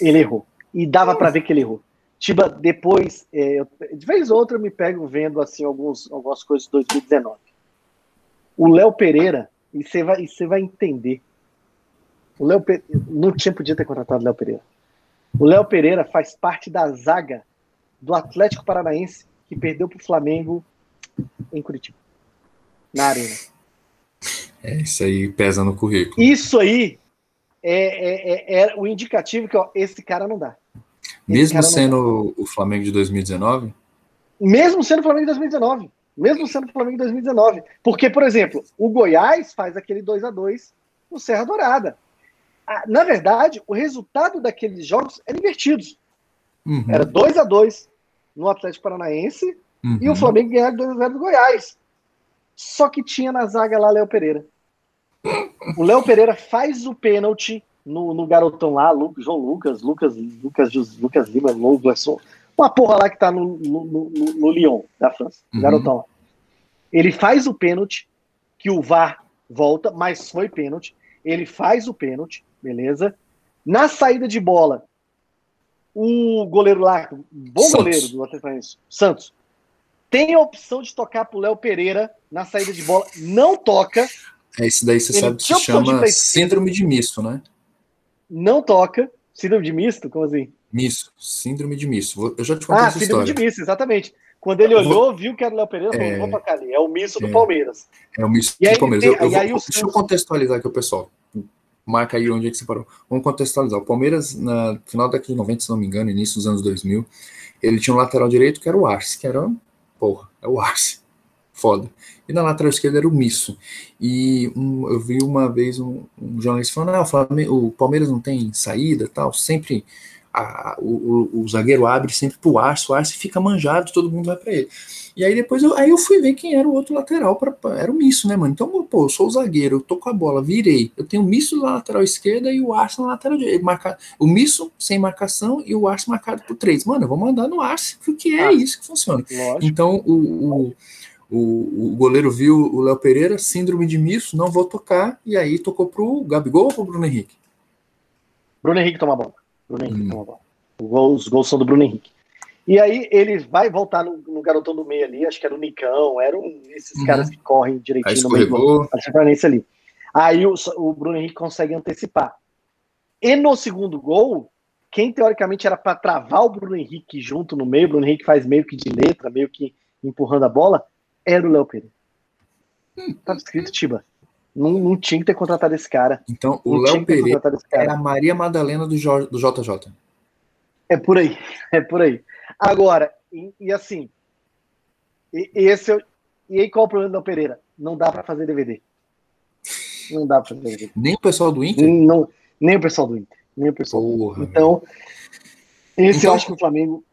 ele errou. E dava para ver que ele errou. Tiba, depois, é, de vez ou outra, eu me pego vendo assim alguns, algumas coisas de 2019. O Léo Pereira, e você vai, vai entender. O Léo Pereira, não tinha podia ter contratado o Léo Pereira. O Léo Pereira faz parte da zaga do Atlético Paranaense que perdeu para o Flamengo em Curitiba, na arena. É, isso aí pesa no currículo. Isso aí é, é, é, é o indicativo que ó, esse cara não dá. Esse Mesmo sendo o Flamengo de 2019? Mesmo sendo o Flamengo de 2019. Mesmo sendo o Flamengo de 2019. Porque, por exemplo, o Goiás faz aquele 2 a 2 no Serra Dourada. Na verdade, o resultado daqueles jogos era invertidos. Uhum. Era 2 a 2 no Atlético Paranaense uhum. e o Flamengo ganhava 2 a 0 do Goiás. Só que tinha na zaga lá Léo Pereira. O Léo Pereira faz o pênalti no, no garotão lá, Lu, João Lucas, Lucas, Lucas, Lucas Lima, Lucas, uma porra lá que tá no, no, no, no Lyon, da França, uhum. garotão lá. Ele faz o pênalti, que o VAR volta, mas foi pênalti. Ele faz o pênalti, beleza? Na saída de bola, o goleiro lá, bom Santos. goleiro do Atlético Santos, tem a opção de tocar pro Léo Pereira na saída de bola, não toca, é, isso daí você ele sabe que se chama síndrome de misto, né? Não toca. Síndrome de misto? Como assim? Misto. Síndrome de misto. Eu já te contei ah, essa síndrome de misto, exatamente. Quando ele olhou, vou... viu que era o Léo Pereira, falou, é... vou tocar ali. É o misto do é... Palmeiras. É o misto do Palmeiras. Tem... Eu, eu vou... Deixa eu contextualizar aqui o pessoal. Marca aí onde é que você parou. Vamos contextualizar. O Palmeiras, na final da década de 90, se não me engano, início dos anos 2000, ele tinha um lateral direito que era o Arce, que era, porra, é o Arce foda. E na lateral esquerda era o Misso. E um, eu vi uma vez um, um jornalista falando: ah, o, Flamengo, o Palmeiras não tem saída tal, sempre a, o, o, o, zagueiro abre sempre pro Arce, o Arce fica manjado, todo mundo vai para ele. E aí depois eu, aí eu fui ver quem era o outro lateral, pra, era o Misso, né, mano? Então, pô, eu sou o zagueiro, eu tô com a bola, virei. Eu tenho o Misso na lateral esquerda e o Arce na lateral direita. Marca, o Misso sem marcação e o Arce marcado por três. Mano, eu vou mandar no Arce, porque é ah, isso que funciona. Lógico. Então, o, o o, o, goleiro viu o Léo Pereira, síndrome de misso, não vou tocar, e aí tocou pro Gabigol ou pro Bruno Henrique? Bruno Henrique toma bola. Bruno Henrique hum. toma bola. Os gols são do Bruno Henrique. E aí ele vai voltar no, no garotão do meio ali, acho que era o Nicão, eram esses uhum. caras que correm direitinho no meio ali. Aí o, o Bruno Henrique consegue antecipar. E no segundo gol, quem teoricamente era para travar o Bruno Henrique junto no meio, o Bruno Henrique faz meio que de letra, meio que empurrando a bola, era o Léo Pereira. Tava escrito Tiba. Não, não tinha que ter contratado esse cara. Então, o Léo Pereira era a Maria Madalena do, J, do JJ. É por aí, é por aí. Agora, e, e assim, e, esse eu, e aí qual o problema do Pereira? Não dá para fazer DVD. Não dá pra fazer DVD. Nem o pessoal do Inter? Não, nem o pessoal do Inter. Nem o pessoal Porra, Então, esse então, eu acho que o Flamengo.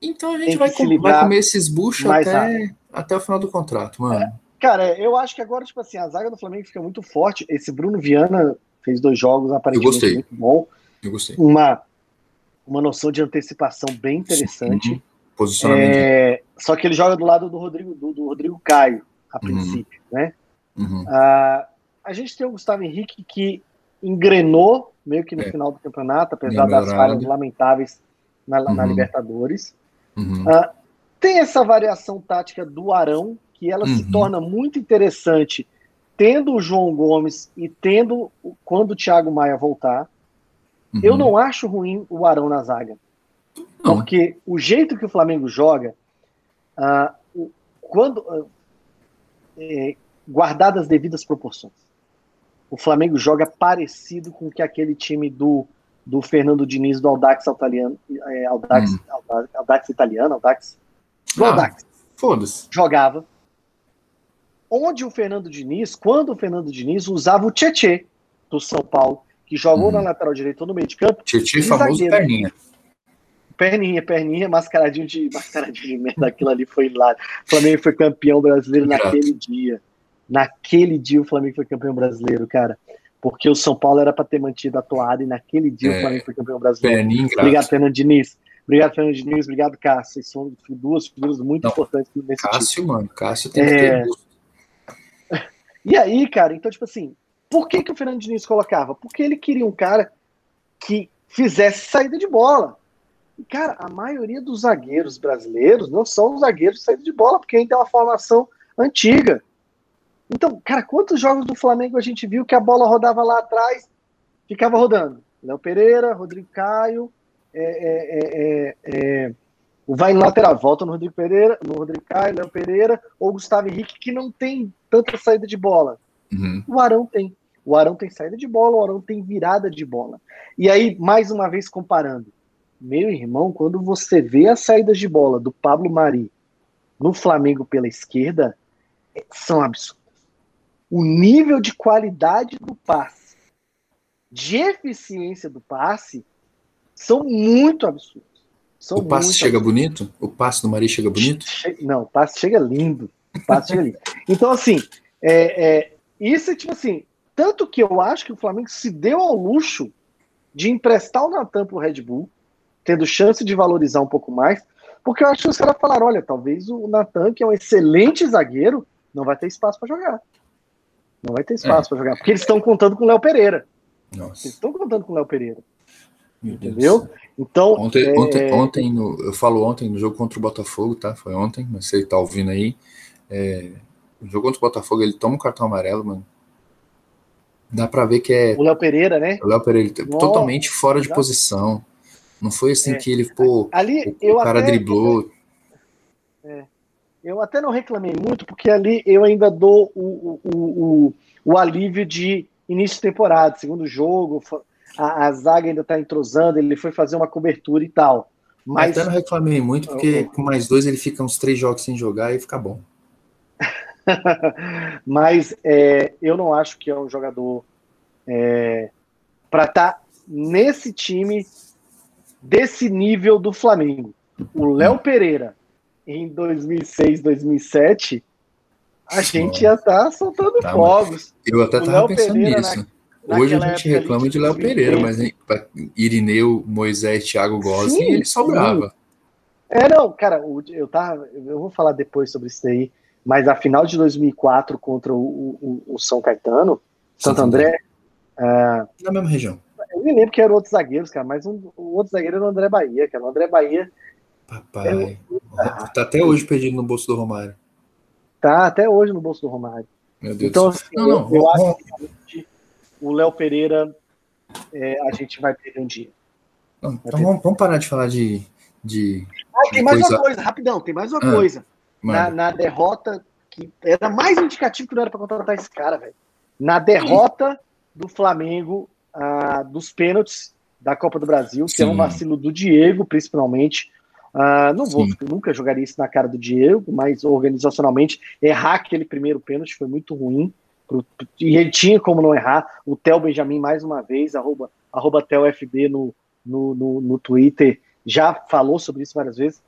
Então a gente vai, com, vai comer esses buchos até, até o final do contrato, mano. É, cara, eu acho que agora, tipo assim, a zaga do Flamengo fica muito forte. Esse Bruno Viana fez dois jogos aparentemente muito bom. Eu gostei. Uma, uma noção de antecipação bem interessante. Uhum. Posicionamento. É, só que ele joga do lado do Rodrigo, do, do Rodrigo Caio, a uhum. princípio, né? Uhum. Ah, a gente tem o Gustavo Henrique que engrenou meio que no é. final do campeonato, apesar das falhas lamentáveis na, na uhum. Libertadores. Uhum. Ah, tem essa variação tática do Arão, que ela se uhum. torna muito interessante tendo o João Gomes e tendo quando o Thiago Maia voltar. Uhum. Eu não acho ruim o Arão na zaga. Não. Porque o jeito que o Flamengo joga, uh, quando uh, é, guardadas as devidas proporções, o Flamengo joga parecido com que aquele time do, do Fernando Diniz do Aldax italiano, é, Aldax, hum. Aldax, Aldax, italiano, Aldax, do ah, Aldax. Jogava. Onde o Fernando Diniz, quando o Fernando Diniz usava o Tietê do São Paulo, que jogou hum. na lateral direita ou no meio de campo. Tietchan famoso zagueiro. perninha. Perninha, perninha, mascaradinho de mascaradinho de merda, aquilo ali foi lá. O Flamengo foi campeão brasileiro Grato. naquele dia. Naquele dia o Flamengo foi campeão brasileiro, cara. Porque o São Paulo era para ter mantido a toada e naquele dia é, o Flamengo foi campeão brasileiro. Perninha, obrigado, Fernando Diniz. Obrigado, Fernando Diniz. Obrigado, Cássio. São duas figuras muito Não, importantes nesse Cássio, tipo. mano. Cássio tem que é... ter E aí, cara, então, tipo assim, por que, que o Fernando Diniz colocava? Porque ele queria um cara que fizesse saída de bola. E, cara, a maioria dos zagueiros brasileiros não são zagueiros de saída de bola, porque ainda tem uma formação antiga. Então, cara, quantos jogos do Flamengo a gente viu que a bola rodava lá atrás, ficava rodando? Léo Pereira, Rodrigo Caio, é, é, é, é, é vai em lateral, volta no Rodrigo Pereira, no Rodrigo Caio, Léo Pereira, ou Gustavo Henrique, que não tem tanta saída de bola. Uhum. O Arão tem. O Arão tem saída de bola, o Arão tem virada de bola. E aí, mais uma vez comparando, meu irmão, quando você vê as saídas de bola do Pablo Mari no Flamengo pela esquerda, são absurdas. O nível de qualidade do passe, de eficiência do passe, são muito absurdos. São o passe chega absurdos. bonito? O passe do Mari chega bonito? Não, o passe chega lindo. O passe chega lindo. Então, assim, é, é, isso é tipo assim, tanto que eu acho que o Flamengo se deu ao luxo de emprestar o Natan pro Red Bull, tendo chance de valorizar um pouco mais, porque eu acho que os caras falaram: olha, talvez o Natan, que é um excelente zagueiro, não vai ter espaço para jogar. Não vai ter espaço é. para jogar, porque eles estão contando com o Léo Pereira. Nossa. Eles estão contando com o Léo Pereira. Meu entendeu? Deus. Então. Ontem, é... ontem, ontem no, eu falo ontem no jogo contra o Botafogo, tá? Foi ontem, mas você tá ouvindo aí. É, o jogo contra o Botafogo, ele toma um cartão amarelo, mano. Dá pra ver que é. O Léo Pereira, né? O Léo Pereira, Nossa, totalmente fora de posição. Não foi assim é. que ele, pô, ali, o, o cara até, driblou. É. Eu até não reclamei muito, porque ali eu ainda dou o, o, o, o alívio de início de temporada, segundo jogo, a, a zaga ainda tá entrosando, ele foi fazer uma cobertura e tal. Mas até não reclamei muito, porque com mais dois ele fica uns três jogos sem jogar e fica bom. Mas é, eu não acho que é um jogador é, para estar tá nesse time desse nível do Flamengo. O Léo Pereira, em 2006, 2007, a gente ia estar tá soltando tá, fogos. Eu até estava pensando Pereira, nisso. Na, Hoje a gente reclama de Léo Pereira, mas Irineu, Moisés, Thiago Gossi, ele sobrava. É, não, cara, eu tava. Eu vou falar depois sobre isso aí, mas a final de 2004 contra o, o, o São Caetano, Santo, Santo André. André. Uh, na mesma região. Eu me lembro que eram outros zagueiros, cara, mas um, o outro zagueiro era o André Bahia, cara. O André Bahia. Papai. É, tá até hoje perdido no bolso do Romário. Tá até hoje no bolso do Romário. Meu Deus então, assim, não, não, eu, eu acho que o Léo Pereira é, a gente vai perder um dia. Não, então vamos, vamos, parar de falar de. de ah, tem mais coisa... uma coisa, rapidão, tem mais uma ah, coisa. Na, na, derrota, que era mais indicativo que não era para contratar esse cara, velho. Na derrota do Flamengo ah, dos pênaltis da Copa do Brasil, que Sim. é um vacilo do Diego, principalmente. Ah, não vou, nunca jogaria isso na cara do Diego, mas organizacionalmente, errar aquele primeiro pênalti foi muito ruim. Pro, e ele tinha como não errar. O Theo Benjamin, mais uma vez, arroba, arroba ThelFB no, no, no, no Twitter, já falou sobre isso várias vezes.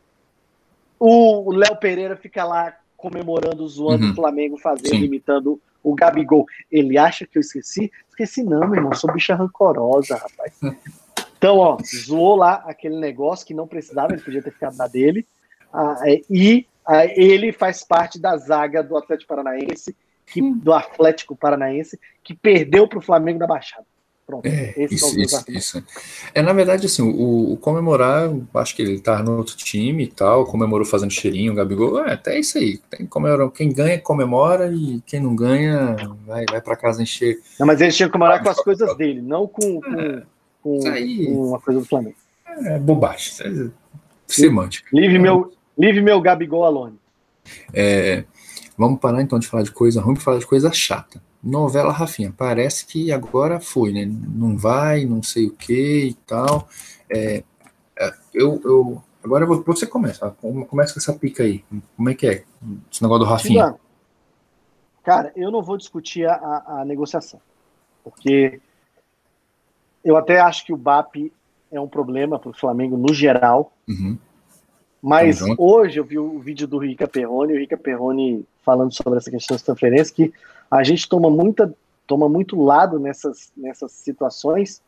O Léo Pereira fica lá comemorando, zoando uhum. o Flamengo, fazendo, Sim. imitando o Gabigol. Ele acha que eu esqueci? Esqueci não, meu irmão, sou bicha rancorosa, rapaz. Então, ó, zoou lá aquele negócio que não precisava, ele podia ter ficado na dele. Ah, é, e ah, ele faz parte da zaga do Atlético Paranaense, que, do Atlético Paranaense, que perdeu para o Flamengo da Baixada. Pronto, é, isso, isso, isso, É, na verdade, assim, o, o, comemorar, acho que ele tá no outro time e tal, comemorou fazendo cheirinho, o Gabigol, é, até isso aí. Tem, comemora, quem ganha, comemora, e quem não ganha, vai, vai para casa encher. Não, mas ele tinha que comemorar com as coisas dele, não com, com, é, com, aí, com uma coisa do Flamengo. É bobagem, é semântica. Livre meu, livre meu Gabigol Alone. É, vamos parar então de falar de coisa ruim para falar de coisa chata novela Rafinha, parece que agora foi, né? Não vai, não sei o que e tal. É, é, eu, eu, agora você começa, começa com essa pica aí. Como é que é esse negócio do Rafinha? Cara, eu não vou discutir a, a negociação, porque eu até acho que o BAP é um problema para o Flamengo no geral. Uhum. Mas hoje eu vi o vídeo do Rica Perrone, o Rica Perrone falando sobre essa questão das transferências, que a gente toma muita toma muito lado nessas, nessas situações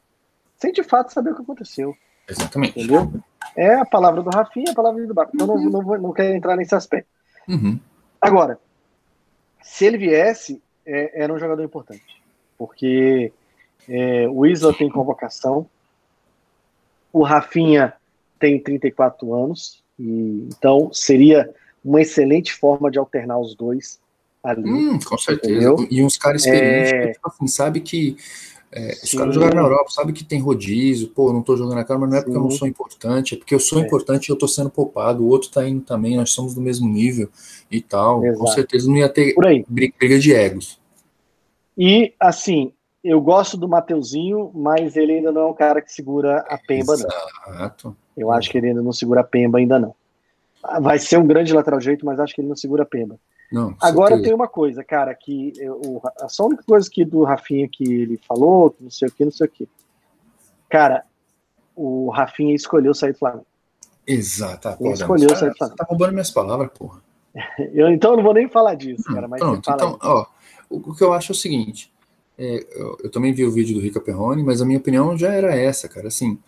sem de fato saber o que aconteceu. Exatamente. Entendeu? É a palavra do Rafinha, a palavra do Baco. Então uhum. não, não, vou, não quero entrar nesse aspecto. Uhum. Agora, se ele viesse, é, era um jogador importante. Porque é, o Isla tem convocação, o Rafinha tem 34 anos, e, então seria uma excelente forma de alternar os dois ali. Hum, com certeza. Entendeu? E uns caras experientes, é... tipo assim, sabe que é, os caras jogaram na Europa, sabe que tem rodízio, pô, não tô jogando na cara, mas não é porque Sim. eu não sou importante, é porque eu sou é. importante e eu tô sendo poupado, o outro tá indo também, nós somos do mesmo nível e tal. Exato. Com certeza não ia ter briga de egos. E, assim, eu gosto do Mateuzinho, mas ele ainda não é um cara que segura a pemba, Exato. não. Eu acho que ele ainda não segura a pemba, ainda não. Vai ser um grande lateral jeito, mas acho que ele não segura a pemba. Não, Agora tem uma coisa, cara, que eu, só a única coisa que do Rafinha que ele falou, que não sei o que, não sei o que. Cara, o Rafinha escolheu sair do Flamengo. Exato. Ele escolheu sair do Flamengo. Você tá roubando minhas palavras, porra. eu, então eu não vou nem falar disso, cara. Mas pronto, então, ó, o, o, que eu acho é o seguinte. É, eu, eu, também vi o vídeo do Rica Perrone, mas a minha opinião já era essa, cara. Assim,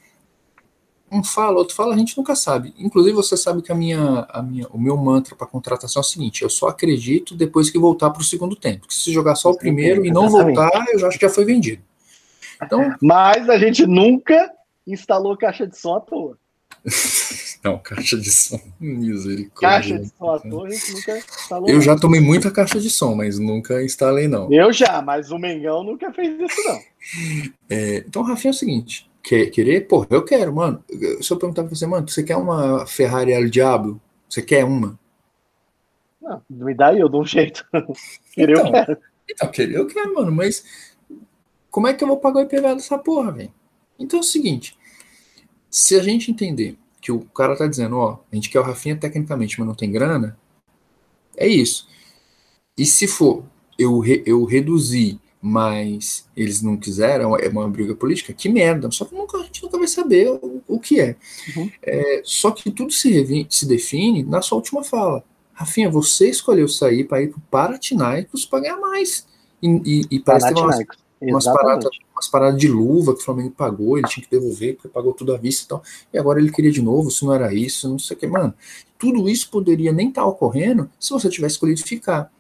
um fala, outro fala, a gente nunca sabe. Inclusive, você sabe que a minha, a minha, o meu mantra para contratação é o seguinte: eu só acredito depois que voltar para o segundo tempo. Porque se jogar só o primeiro e não voltar, eu já acho que já foi vendido. Então, Mas a gente nunca instalou caixa de som à toa. não, caixa de som, misericórdia. Caixa de som à toa, a gente nunca instalou. Eu já tomei muita caixa de som, mas nunca instalei, não. Eu já, mas o Mengão nunca fez isso, não. É, então, Rafinha, é o seguinte: Quer, querer? Pô, eu quero, mano. Se eu perguntar pra você, mano, você quer uma Ferrari El Diablo? Você quer uma? Não, me dá aí, eu dou um jeito. querer então, eu quero. Então, querer eu quero, mano, mas como é que eu vou pagar o IPVA dessa porra, velho? Então é o seguinte, se a gente entender que o cara tá dizendo, ó, a gente quer o Rafinha tecnicamente, mas não tem grana, é isso. E se for eu, re, eu reduzir, mas eles não quiseram, é uma briga política, que merda. Só que nunca, a gente nunca vai saber o, o que é. Uhum. é. Só que tudo se, se define na sua última fala. Rafinha, você escolheu sair para ir para o Paratinaicos para ganhar mais. E, e, e parece que umas, umas, paradas, umas paradas de luva que o Flamengo pagou, ele tinha que devolver, porque pagou tudo à vista e tal. E agora ele queria de novo, se não era isso, não sei o que. Mano, tudo isso poderia nem estar tá ocorrendo se você tivesse escolhido ficar.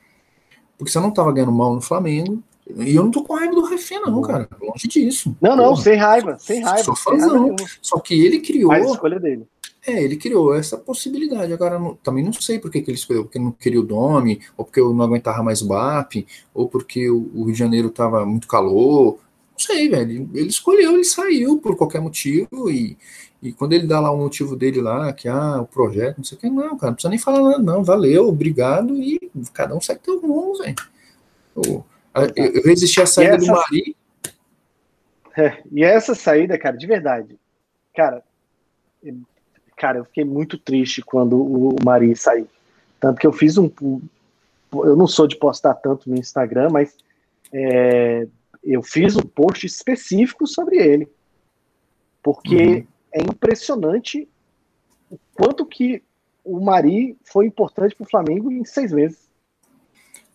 Porque você não estava ganhando mal no Flamengo. E eu não tô com raiva do Rafinha, não, cara. Longe disso. Não, não, Porra. sem raiva, sem raiva. Sou fãzão. Só que ele criou. Mas a escolha dele. É, ele criou essa possibilidade. Agora, não, também não sei por que, que ele escolheu, porque não queria o Dome, ou porque eu não aguentava mais o BAP, ou porque o, o Rio de Janeiro estava muito calor. Não sei, velho. Ele escolheu, ele saiu por qualquer motivo, e, e quando ele dá lá o motivo dele lá, que ah, o projeto, não sei o que, não, cara, não precisa nem falar nada, não, valeu, obrigado, e cada um segue teu rumo, velho. Eu, resisti à saída essa, do Mari. É, e essa saída, cara, de verdade, cara, cara, eu fiquei muito triste quando o Mari saiu. Tanto que eu fiz um. Eu não sou de postar tanto no Instagram, mas é, eu fiz um post específico sobre ele. Porque uhum é impressionante o quanto que o Mari foi importante para o Flamengo em seis meses.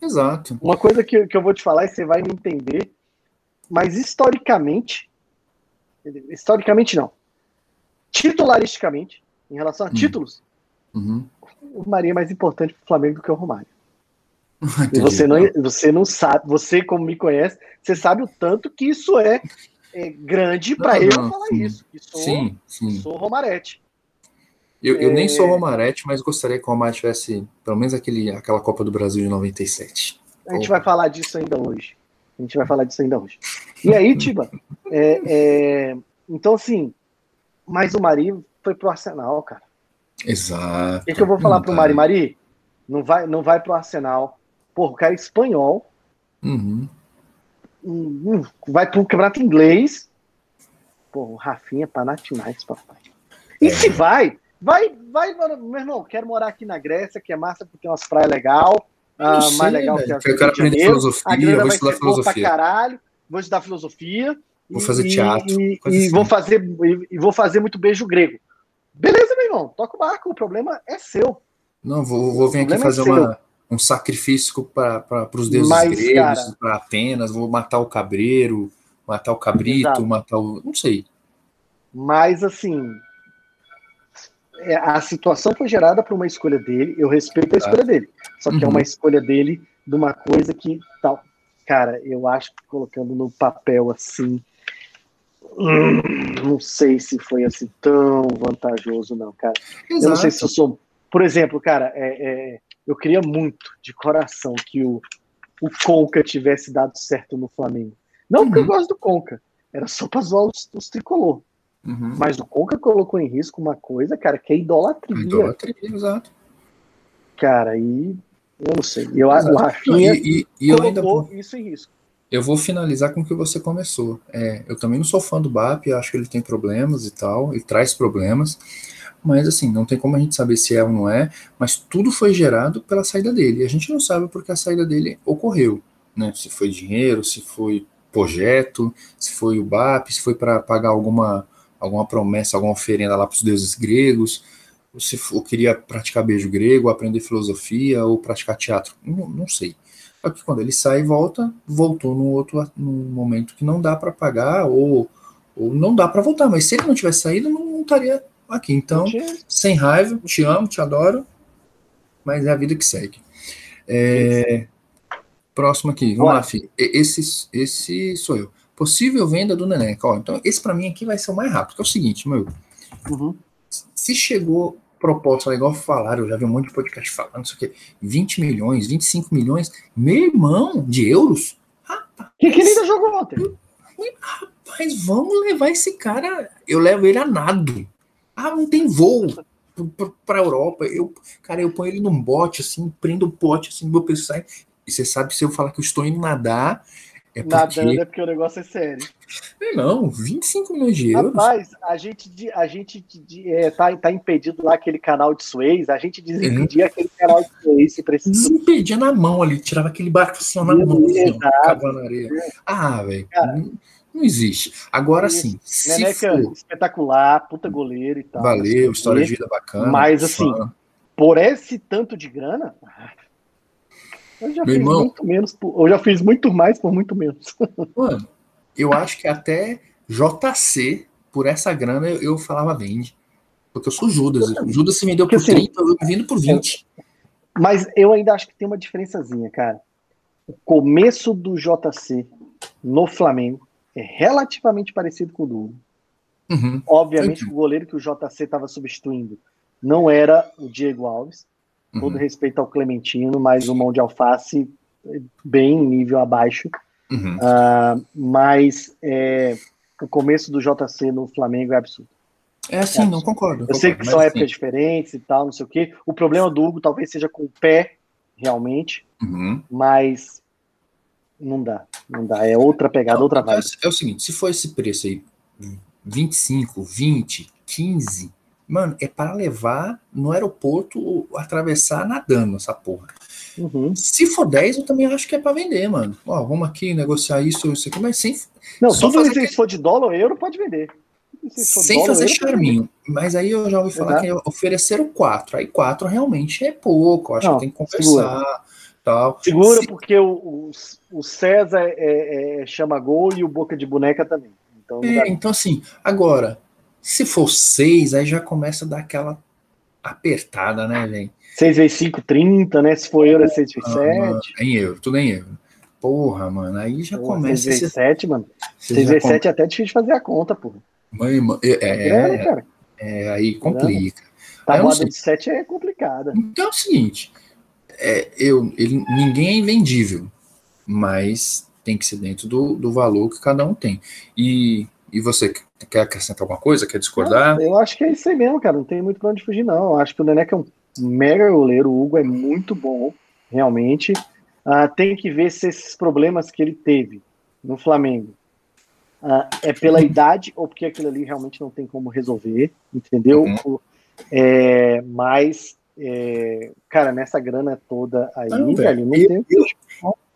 Exato. Uma coisa que, que eu vou te falar e você vai me entender, mas historicamente, historicamente não, titularisticamente, em relação a uhum. títulos, uhum. o Mari é mais importante para o Flamengo do que o Romário. e você não, você não sabe, você como me conhece, você sabe o tanto que isso é é grande para eu falar sim. isso. Que sou, sim, sim. sou Romarete. Eu, eu é... nem sou Romarete, mas gostaria que o Romarete tivesse pelo menos aquele, aquela Copa do Brasil de 97. A gente vai falar disso ainda hoje. A gente vai falar disso ainda hoje. E aí, Tiba, é, é, então assim, mas o Mari foi pro Arsenal, cara. Exato. O que, que eu vou falar pro Mari? Mari, não vai, não vai pro Arsenal. Porra, o cara é espanhol. Uhum vai para um campeonato inglês. Pô, o Rafinha Panathinaikos, papai. E é. se vai, vai, vai, meu irmão, quero morar aqui na Grécia, que é massa porque tem umas praias legal, ah, sei, mais legal velho. que a Eu quero aprender filosofia, vou estudar filosofia. Caralho, vou estudar filosofia. Vou fazer teatro. E, e assim. vou fazer, e, e, vou fazer muito beijo grego. Beleza, meu irmão, toca o barco, o problema é seu. Não, vou, vou vir aqui fazer é uma, um sacrifício para os deuses Mas, gregos, para Atenas, vou matar o cabreiro, matar o cabrito, Exato. matar o. não sei. Mas assim, é, a situação foi gerada por uma escolha dele, eu respeito a escolha dele. Só que uhum. é uma uhum. escolha dele de uma coisa que tal. Cara, eu acho que colocando no papel assim. Hum, não sei se foi assim tão vantajoso, não, cara. Exato. Eu não sei se eu sou. Por exemplo, cara, é, é eu queria muito, de coração, que o, o Conca tivesse dado certo no Flamengo. Não porque uhum. eu gosto do Conca, era só pra zoar os, os tricolor. Uhum. Mas o Conca colocou em risco uma coisa, cara, que é idolatria. Idolatria, exato. Cara, e eu não sei. Eu, o Rafinha e, e, e eu ainda vou, isso em risco. Eu vou finalizar com o que você começou. É, eu também não sou fã do BAP, acho que ele tem problemas e tal, ele traz problemas mas assim, não tem como a gente saber se é ou não é, mas tudo foi gerado pela saída dele. E a gente não sabe porque a saída dele ocorreu, né? Se foi dinheiro, se foi projeto, se foi o BAP, se foi para pagar alguma, alguma promessa, alguma oferenda lá para os deuses gregos, ou se queria praticar beijo grego, aprender filosofia ou praticar teatro, não, não sei. Só que quando ele sai e volta, voltou num outro num momento que não dá para pagar ou, ou não dá para voltar. Mas se ele não tivesse saído, não, não estaria aqui. Então, sem raiva, te amo, te adoro, mas é a vida que segue. É, próximo aqui, vamos lá, filho. Esse, esse sou eu. Possível venda do Neneca. Ó, então, esse para mim aqui vai ser o mais rápido, que é o seguinte, meu. Uhum. Se chegou proposta legal falaram, eu já vi um monte de podcast falando, isso aqui, 20 milhões, 25 milhões, meu irmão, de euros? Rapaz. Que, que ele jogou ontem? Rapaz, vamos levar esse cara. Eu levo ele a nado. Ah, não tem voo para a Europa. Eu, cara, eu ponho ele num bote assim, prendo o pote assim, meu pessoal. E você sabe, se eu falar que eu estou indo nadar, É porque... Nadando é porque o negócio é sério. Não, 25 milhões de euros. Rapaz, a gente, a gente é, tá, tá impedido lá aquele canal de Suez, a gente desimpedia uhum. aquele canal de Suez se precisa. Desimpedia na mão ali, tirava aquele barco assim na mão, assim, na areia. Ah, velho. Não existe. Agora sim. Neneca for... espetacular, puta goleiro e tal. Valeu, história de vida bacana. Mas assim, por esse tanto de grana, eu já Meu fiz irmão, muito menos, por... eu já fiz muito mais por muito menos. Mano, eu acho que até JC, por essa grana, eu, eu falava vende. Porque eu sou Judas. Judas se vendeu por assim, 30, eu vindo por 20. Mas eu ainda acho que tem uma diferençazinha, cara. O começo do JC no Flamengo é relativamente parecido com o do. Uhum. Obviamente, o goleiro que o JC estava substituindo não era o Diego Alves. Uhum. Todo respeito ao Clementino, mas o mão de alface bem nível abaixo. Uhum. Uh, mas é, o começo do JC no Flamengo é absurdo. É assim, é não concordo. Eu concordo, sei que são épocas sim. diferentes e tal, não sei o quê. O problema do Hugo talvez seja com o pé, realmente, uhum. mas não dá, não dá. É outra pegada, não, outra vibe. É, é, o seguinte, se for esse preço aí, 25, 20, 15, mano, é para levar no aeroporto, atravessar nadando essa porra. Uhum. Se for 10, eu também acho que é para vender, mano. Ó, vamos aqui negociar isso, isso aqui, mas sem. Não, só tudo isso, se for de dólar ou euro, pode vender. Sem dólar, fazer charminho. Mas aí eu já ouvi falar Exato. que ofereceram 4. Aí 4 realmente é pouco. Acho Não, que tem que conversar. Segura. Tal. Segura, Se... porque o, o, o César é, é, é, chama gol e o Boca de Boneca também. Então, é, então assim, agora, se for 6, aí já começa a dar aquela apertada, né, velho? 6 vezes 5, 30, né? Se for euro, é 6 vezes 7. Mano, é em euro, tudo em euro. Porra, mano, aí já porra, começa. 6 vezes 7, mano. 6 vezes 7 é até difícil de fazer a conta, porra. Mãe, é, é, cara. é, aí complica. Tabuada de 7 é complicada. Então é o seguinte: é, eu, ele, ninguém é invendível, mas tem que ser dentro do, do valor que cada um tem. E, e você quer acrescentar alguma coisa? Quer discordar? Não, eu acho que é isso aí mesmo, cara. Não tem muito pra onde fugir, não. Eu acho que o Neneca é um mega goleiro, o Hugo é muito bom, realmente. Uh, tem que ver se esses problemas que ele teve no Flamengo uh, é pela idade ou porque aquilo ali realmente não tem como resolver, entendeu? Uhum. É, mas, é, cara, nessa grana toda aí, não, velho, não eu, tem. Eu,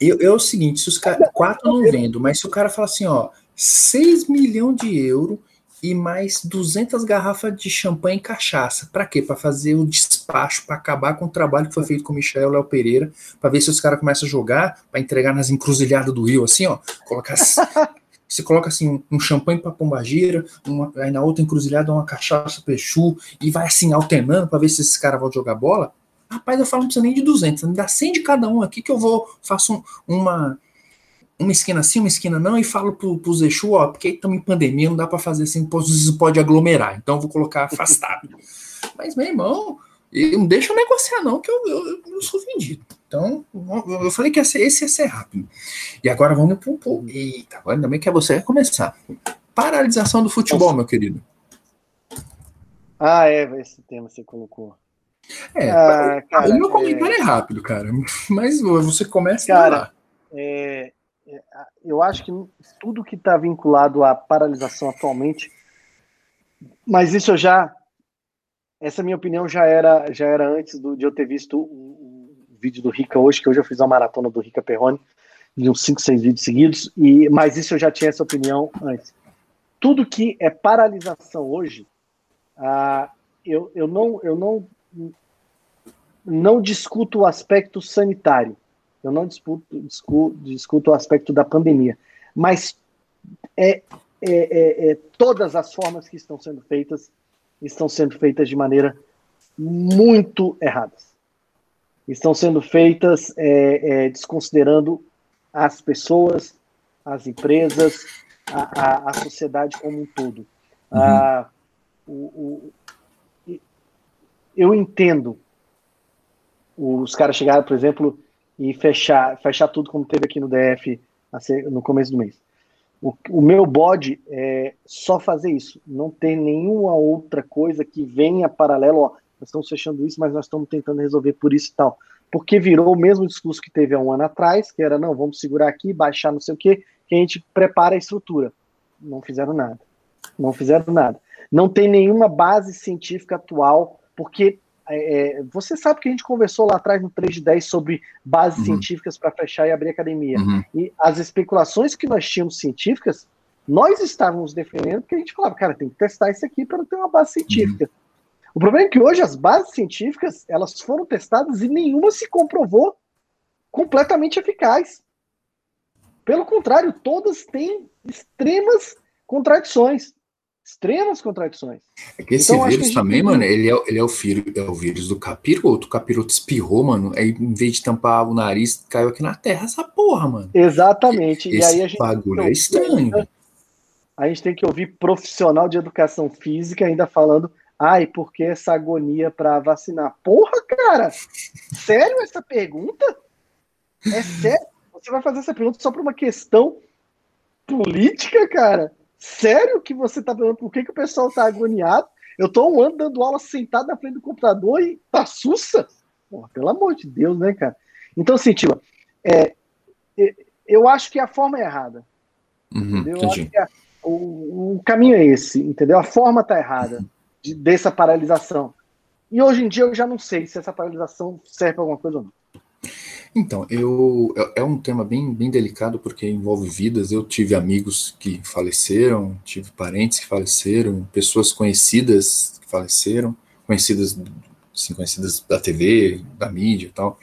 eu, eu, é o seguinte: se os caras. Quatro não vendo, mas se o cara fala assim, ó, 6 milhões de euros e mais 200 garrafas de champanhe e cachaça. Para quê? Para fazer o despacho, para acabar com o trabalho que foi feito com o Michel Léo Pereira, para ver se os caras começam a jogar, para entregar nas encruzilhadas do Rio, assim, ó. Colocar. você coloca assim um, um champanhe para pombagira, uma, aí na outra encruzilhada uma cachaça pechu e vai assim alternando para ver se esses caras vão jogar bola. Rapaz, eu falo não precisa nem de 200, me dá 100 de cada um aqui que eu vou faço um, uma uma esquina assim, uma esquina não, e falo pro, pro Zexu, ó, porque estamos em pandemia, não dá para fazer assim, pode, pode aglomerar, então vou colocar afastado. Mas, meu irmão, eu não deixa eu negociar, não, que eu, eu, eu sou vendido. Então, eu falei que ser, esse ia ser rápido. E agora vamos pro. pro eita, agora ainda bem que é você vai começar. Paralisação do futebol, meu querido. Ah, é, esse tema você colocou. É, ah, cara, o meu comentário é... é... rápido, cara. Mas você começa cara, lá. É, é, eu acho que tudo que está vinculado à paralisação atualmente, mas isso eu já, essa minha opinião já era, já era antes do, de eu ter visto o, vídeo do Rica hoje, que hoje eu fiz uma maratona do Rica Perrone, de uns 5, 6 vídeos seguidos, e, mas isso eu já tinha essa opinião antes. Tudo que é paralisação hoje, eu, eu, não, eu não, não discuto o aspecto sanitário. Eu não disputo, discuto, discuto o aspecto da pandemia, mas é, é, é, é, todas as formas que estão sendo feitas estão sendo feitas de maneira muito erradas. Estão sendo feitas é, é, desconsiderando as pessoas, as empresas, a, a, a sociedade como um todo. Uhum. Ah, o, o, eu entendo os caras chegaram, por exemplo, e fechar, fechar tudo como teve aqui no DF no começo do mês. O, o, meu bode é só fazer isso, não tem nenhuma outra coisa que venha paralelo, ó, nós estamos fechando isso, mas nós estamos tentando resolver por isso e tal. Porque virou o mesmo discurso que teve há um ano atrás, que era, não, vamos segurar aqui, baixar não sei o quê, que a gente prepara a estrutura. Não fizeram nada. Não fizeram nada. Não tem nenhuma base científica atual, porque é, é você sabe que a gente conversou lá atrás no 3 de 10 sobre bases uhum. científicas para fechar e abrir academia. Uhum. E as especulações que nós tínhamos científicas, nós estávamos defendendo porque a gente falava, cara, tem que testar isso aqui para ter uma base científica. Uhum. O problema é que hoje as bases científicas elas foram testadas e nenhuma se comprovou completamente eficaz. Pelo contrário, todas têm extremas contradições. Extremas contradições. É que esse então, vírus também, mano, ele é, ele é, o vírus, é o vírus do capiroto. O capiroto espirrou, mano. Aí, em vez de tampar o nariz, caiu aqui na terra essa porra, mano. Exatamente. E, e aí a gente. bagulho é estranho. A gente tem que ouvir profissional de educação física ainda falando Ai, por que essa agonia para vacinar? Porra, cara! Sério essa pergunta? É sério? Você vai fazer essa pergunta só por uma questão política, cara? Sério que você tá perguntando por que, que o pessoal tá agoniado? Eu tô um ano dando aula sentado na frente do computador e tá sussa? Porra, pelo amor de Deus, né, cara? Então, assim, Tila, é, eu acho que a forma é errada. Uhum, eu acho que a, o, o, caminho é esse, entendeu? A forma tá errada. Uhum de, dessa paralisação. E hoje em dia eu já não sei se essa paralisação serve para alguma coisa ou não. Então, eu é, é um tema bem, bem delicado porque envolve vidas. Eu tive amigos que faleceram, tive parentes que faleceram, pessoas conhecidas que faleceram, conhecidas, sim, conhecidas da TV, da mídia e tal.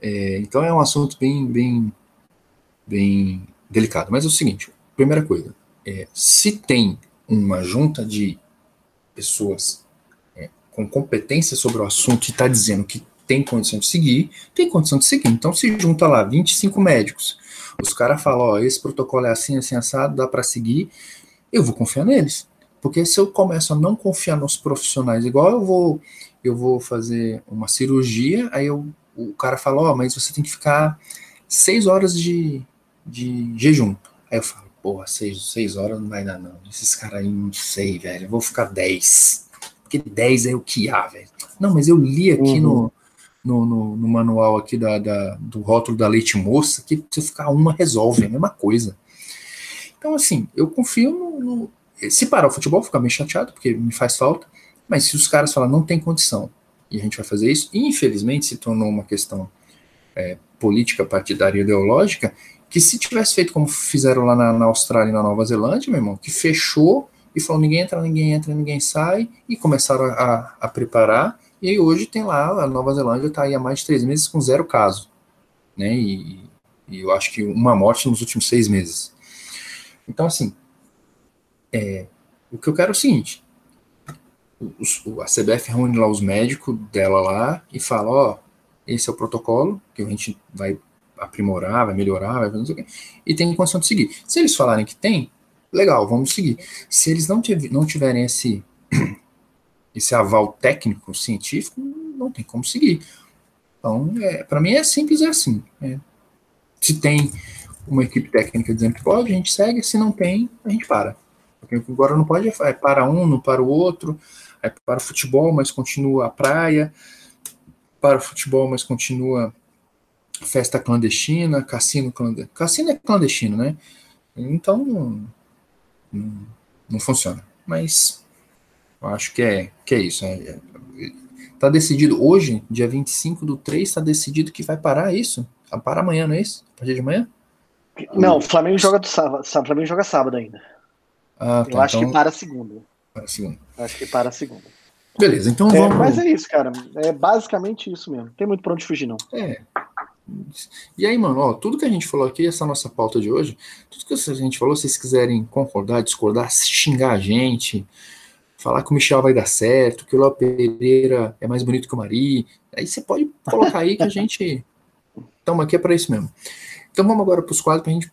É, então é um assunto bem, bem, bem delicado. Mas é o seguinte: primeira coisa, é, se tem uma junta de pessoas é, com competência sobre o assunto e está dizendo que tem condição de seguir, tem condição de seguir. Então se junta lá 25 médicos. Os caras falam, ó, esse protocolo é assim, assim, assado, dá para seguir. Eu vou confiar neles. Porque se eu começo a não confiar nos profissionais, igual eu vou eu vou fazer uma cirurgia, aí eu, o cara fala, ó, mas você tem que ficar seis horas de, de jejum. Aí eu falo, porra, seis, seis horas não vai dar, não. Esses caras aí, não sei, velho. Eu vou ficar dez. Porque dez é o que há, velho. Não, mas eu li aqui uhum. no, no, no, manual aqui da, da, do rótulo da leite moça que se ficar uma resolve, é a mesma coisa. Então, assim, eu confio no, no. Se parar o futebol, ficar meio chateado, porque me faz falta. Mas se os caras falam, não tem condição, e a gente vai fazer isso, infelizmente se tornou uma questão é, política partidária ideológica, que se tivesse feito como fizeram lá na, na Austrália e na Nova Zelândia, meu irmão, que fechou e falou ninguém entra, ninguém entra, ninguém sai, e começaram a, a preparar, e hoje tem lá, a Nova Zelândia está aí há mais de três meses com zero caso, né, e, e, eu acho que uma morte nos últimos seis meses. Então, assim, é, o que eu quero é o seguinte, a CBF reúne lá os médicos dela lá e fala, ó, esse é o protocolo que a gente vai aprimorar, vai melhorar, vai fazer o quê, e tem condição de seguir. Se eles falarem que tem, legal, vamos seguir. Se eles não, tiver, não tiverem esse, esse aval técnico, científico, não tem como seguir. Então, é, para mim é simples é assim. É, se tem uma equipe técnica dizendo que pode, a gente segue, se não tem, a gente para. Porque agora não pode é para um, não para o outro, é para o futebol, mas continua a praia, para o futebol, mas continua festa clandestina, cassino clandestino. Cassino é clandestino, né? Então não, não, não funciona. Mas eu acho que é, que é isso. É, é, tá decidido hoje, dia 25 do 3, tá decidido que vai parar isso. Vai parar amanhã, não é isso? A partir de amanhã? Não, o Flamengo joga do sábado. Flamengo joga sábado ainda. Ah, tá, eu acho então... que para segunda. Para segunda. Acho que para segunda. Beleza, então é, vamos. Mas é isso, cara. É basicamente isso mesmo. Não tem muito pra onde fugir, não. É. E aí, mano, ó, tudo que a gente falou aqui, essa nossa pauta de hoje, tudo que a gente falou, se vocês quiserem concordar, discordar, xingar a gente, falar que o Michel vai dar certo, que o Léo Pereira é mais bonito que o Mari, aí você pode colocar aí que a gente. Estamos aqui é para isso mesmo. Então vamos agora para os quadros para gente,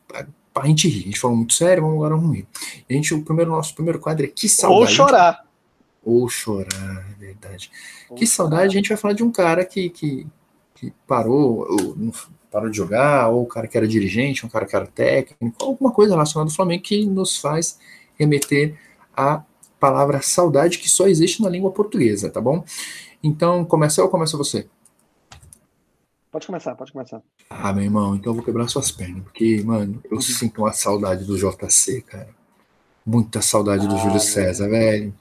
a gente rir. A gente falou muito sério, vamos agora vamos rir. A gente, o primeiro, nosso primeiro quadro é Que Saudade. Ou chorar. Ou chorar, é verdade. Ou que saudade, a gente vai falar de um cara que, que que parou, parou de jogar, ou o cara que era dirigente, um cara que era técnico, alguma coisa relacionada ao Flamengo que nos faz remeter a palavra saudade que só existe na língua portuguesa, tá bom? Então, começa ou começa você? Pode começar, pode começar. Ah, meu irmão, então eu vou quebrar suas pernas, porque, mano, eu uhum. sinto uma saudade do JC, cara. Muita saudade ah, do Júlio César, velho.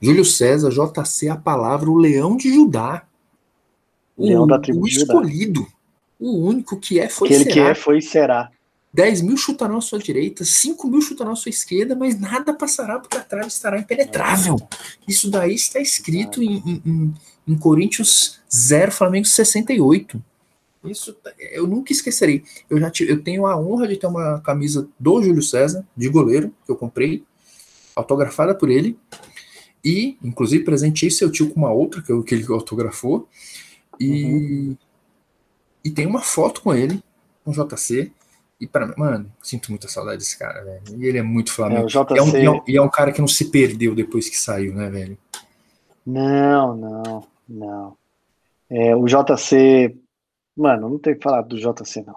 Júlio César, JC, a palavra, o leão de Judá. Leão o, da tribo o escolhido. O único que é, foi Aquele será. que é, foi será. 10 mil chutarão à sua direita, 5 mil chutarão à sua esquerda, mas nada passará porque a trave estará impenetrável. Isso daí está escrito em, em, em Coríntios 0, Flamengo 68. Isso eu nunca esquecerei. Eu já tive, eu tenho a honra de ter uma camisa do Júlio César, de goleiro, que eu comprei, autografada por ele. E, inclusive, presenteei seu tio com uma outra que, eu, que ele autografou. E, uhum. e tem uma foto com ele, com JC. E para mano, sinto muita saudade desse cara, velho. E ele é muito Flamengo. É, JC... e, é um, e, é um, e é um cara que não se perdeu depois que saiu, né, velho? Não, não, não. É, o JC. Mano, não tem que falar do JC, não.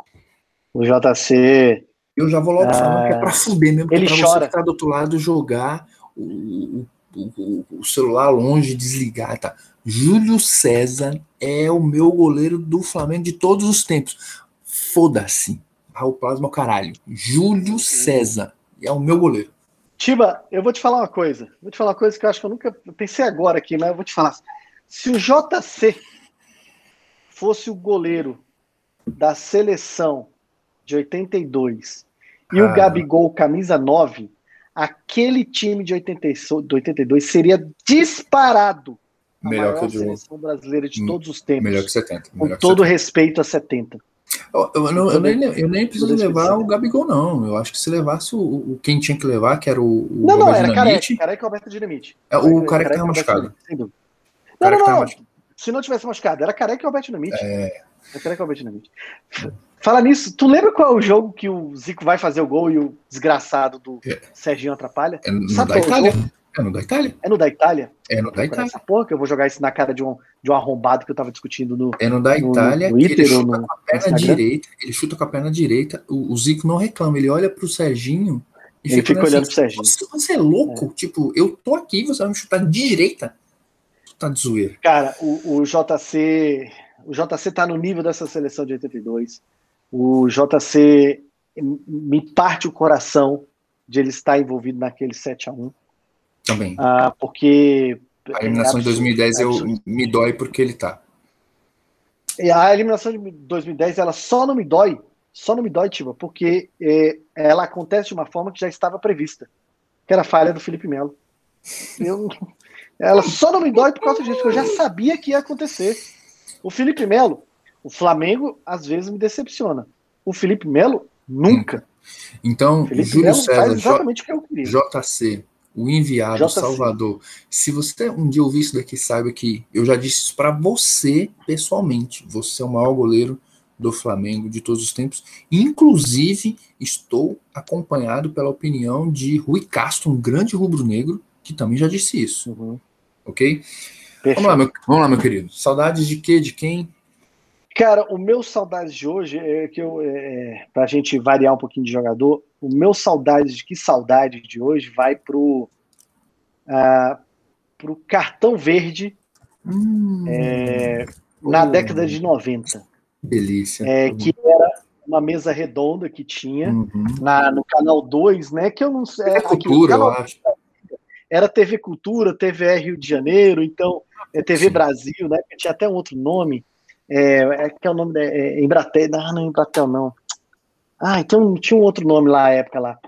O JC. Eu já vou logo ah, falando que é pra fuder mesmo. Ele pra chora. você que tá do outro lado jogar o, o, o, celular longe, desligar, tá? Júlio César é o meu goleiro do Flamengo de todos os tempos. Foda-se. Raul Plasma, caralho. Júlio César é o meu goleiro. Tiba, eu vou te falar uma coisa. Vou te falar uma coisa que eu acho que eu nunca pensei agora aqui, mas eu vou te falar. Se o JC fosse o goleiro da seleção de 82 e ah. o Gabigol camisa 9, aquele time de 82 seria disparado a melhor maior que seleção brasileira de todos os tempos. Melhor que 70. Com todo 70. respeito a 70. Eu, eu, eu, nem, eu nem preciso levar o Gabigol, não. Eu acho que se levasse o, o quem tinha que levar, que era o. o não, não, era Dinamite, Careca, Careca Alberto Dinamite. É, o Careca estava machucado. Não, não, não. Se não tivesse machucado, era Careca e Alberto Dinamite. É. Era Careca e Alberto Dinamite. Fala nisso, tu lembra qual é o jogo que o Zico vai fazer o gol e o desgraçado do é. Serginho atrapalha? É Sabe da Itália. Jogo? É no da Itália. É no da Itália? É no da Itália. Essa porra que eu vou jogar isso na cara de um, de um arrombado que eu tava discutindo no. É no da Itália. No, no ele chuta no, com a perna direita. Ele chuta com a perna direita. O, o Zico não reclama. Ele olha pro Serginho e ele fica, fica olhando assim, pro Serginho. Você, você é louco? É. Tipo, eu tô aqui você vai me chutar de direita. Tu tá de zoeira. Cara, o, o JC. O JC tá no nível dessa seleção de 82. O JC me parte o coração de ele estar envolvido naquele 7 a 1 também. Ah, porque. A eliminação é de 2010 eu, me dói porque ele tá. E a eliminação de 2010 ela só não me dói, só não me dói, Tiba, porque é, ela acontece de uma forma que já estava prevista, que era a falha do Felipe Melo. Eu, ela só não me dói por causa disso, porque eu já sabia que ia acontecer. O Felipe Melo, o Flamengo às vezes me decepciona. O Felipe Melo nunca. Então, Júlio Melo César, exatamente o que eu queria. JC, o enviado, o Salvador. Se você um dia ouvir isso daqui, saiba que eu já disse isso para você pessoalmente. Você é o maior goleiro do Flamengo de todos os tempos. Inclusive, estou acompanhado pela opinião de Rui Castro, um grande rubro-negro, que também já disse isso. Uhum. Ok? Vamos lá, meu, vamos lá, meu querido. Saudades de quê? De quem? Cara, o meu saudades de hoje é que eu, é, pra gente variar um pouquinho de jogador, o meu saudades de que saudade de hoje vai pro, uh, pro cartão verde hum, é, na década de 90. Delícia. É, que era uma mesa redonda que tinha uhum. na, no canal 2, né? Que eu não sei. É, cultura, eu acho. Era TV Cultura, TVR Rio de Janeiro, então é TV Sim. Brasil, né? Tinha até um outro nome. É, é que é o nome da é, Embratel, não, não é Embratel, não. Ah, então tinha um outro nome lá na época lá.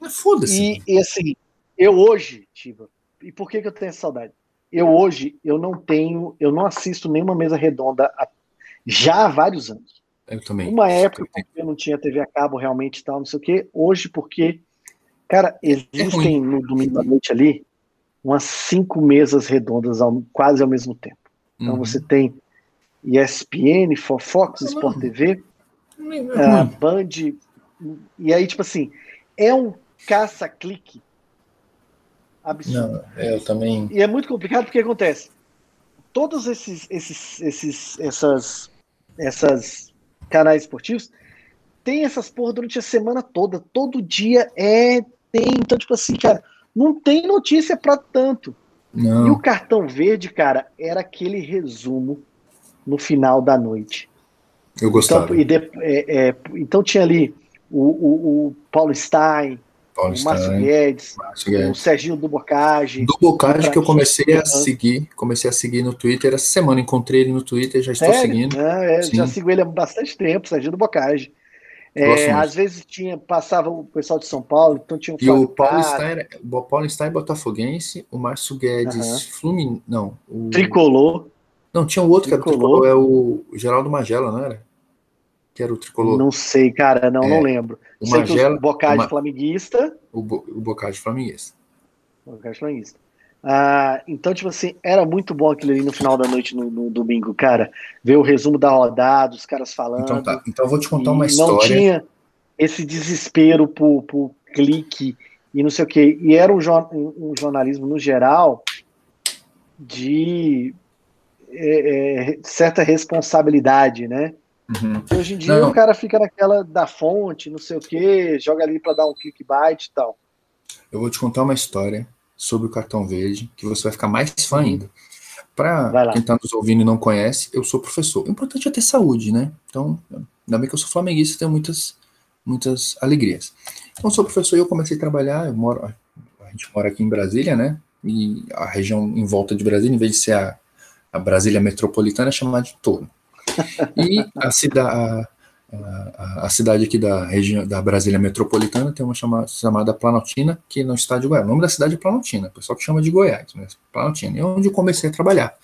Mas foda-se. E, e, assim, eu hoje, Tiva, e por que, que eu tenho essa saudade? Eu hoje, eu não tenho, eu não assisto nenhuma mesa redonda há, já há vários anos. Eu também. Uma época eu, eu não tinha TV a cabo realmente e tal, não sei o quê. Hoje, porque, cara, é existem é no domingo à noite ali umas cinco mesas redondas ao, quase ao mesmo tempo. Então uhum. você tem ESPN, Fox, Sport TV, uh, Band. E aí, tipo assim, é um caça-clique absurdo. Não, eu também. E é muito complicado porque acontece. Todos esses, esses, esses, essas, essas canais esportivos têm essas porra durante a semana toda. Todo dia é. Tem. Então, tipo assim, cara, Não tem notícia para tanto. Não. E o cartão verde, cara, era aquele resumo no final da noite. Eu gostava. Então, de, é, é, então tinha ali o, o, o Paulo Stein, Paulo o Márcio Guedes, o Serginho do Bocage. Do Bocage que eu comecei a Uhum. seguir, comecei a seguir no Twitter essa semana, encontrei ele no Twitter, já estou seguindo. É, é, já sigo ele há bastante tempo, Serginho do Bocage. É, às vezes tinha, passava o pessoal de São Paulo, então tinha um E o Paulo Stein, o Paulo Stein botafoguense, o Márcio Guedes Aham. Flumin, não, o Tricolor, Não, tinha um outro que era o Tricolor. tricolor, é o Geraldo Magela, não era? Que era o tricolor. não sei, cara, não, É, não lembro. o sei que Magela, o Bocage o Ma- flamenguista, o, Bo, o Bocage Flamenguista. Bocage flamenguista. Ah, então, tipo assim, era muito bom aquilo ali no final da noite, no, no domingo, cara. Ver o resumo da rodada, os caras falando. Então tá, então eu vou te contar uma Não história. tinha esse desespero por, por clique e não sei o quê. E era um, um jornalismo, no geral, de é, é, certa responsabilidade, né? Uhum. Hoje em dia Não. o cara fica naquela da fonte, não sei o quê, joga ali para dar um clickbait e tal. Eu vou te contar uma história sobre o cartão verde, que você vai ficar mais fã ainda. Para quem está nos ouvindo e não conhece, eu sou professor. O importante é ter saúde, né? Então, ainda bem que eu sou flamenguista e tenho muitas, muitas alegrias. Então, eu sou professor e eu comecei a trabalhar. Eu moro, a gente mora aqui em Brasília, né? E a região em volta de Brasília, em vez de ser a, a Brasília metropolitana, é chamada de Toro. E a, cida, a, a, cidade aqui da região da Brasília metropolitana tem uma chama, chamada Planaltina, que no estado de Goiás. O nome da cidade é Planaltina, o pessoal que chama de Goiás, mas Planaltina. É onde eu comecei a trabalhar.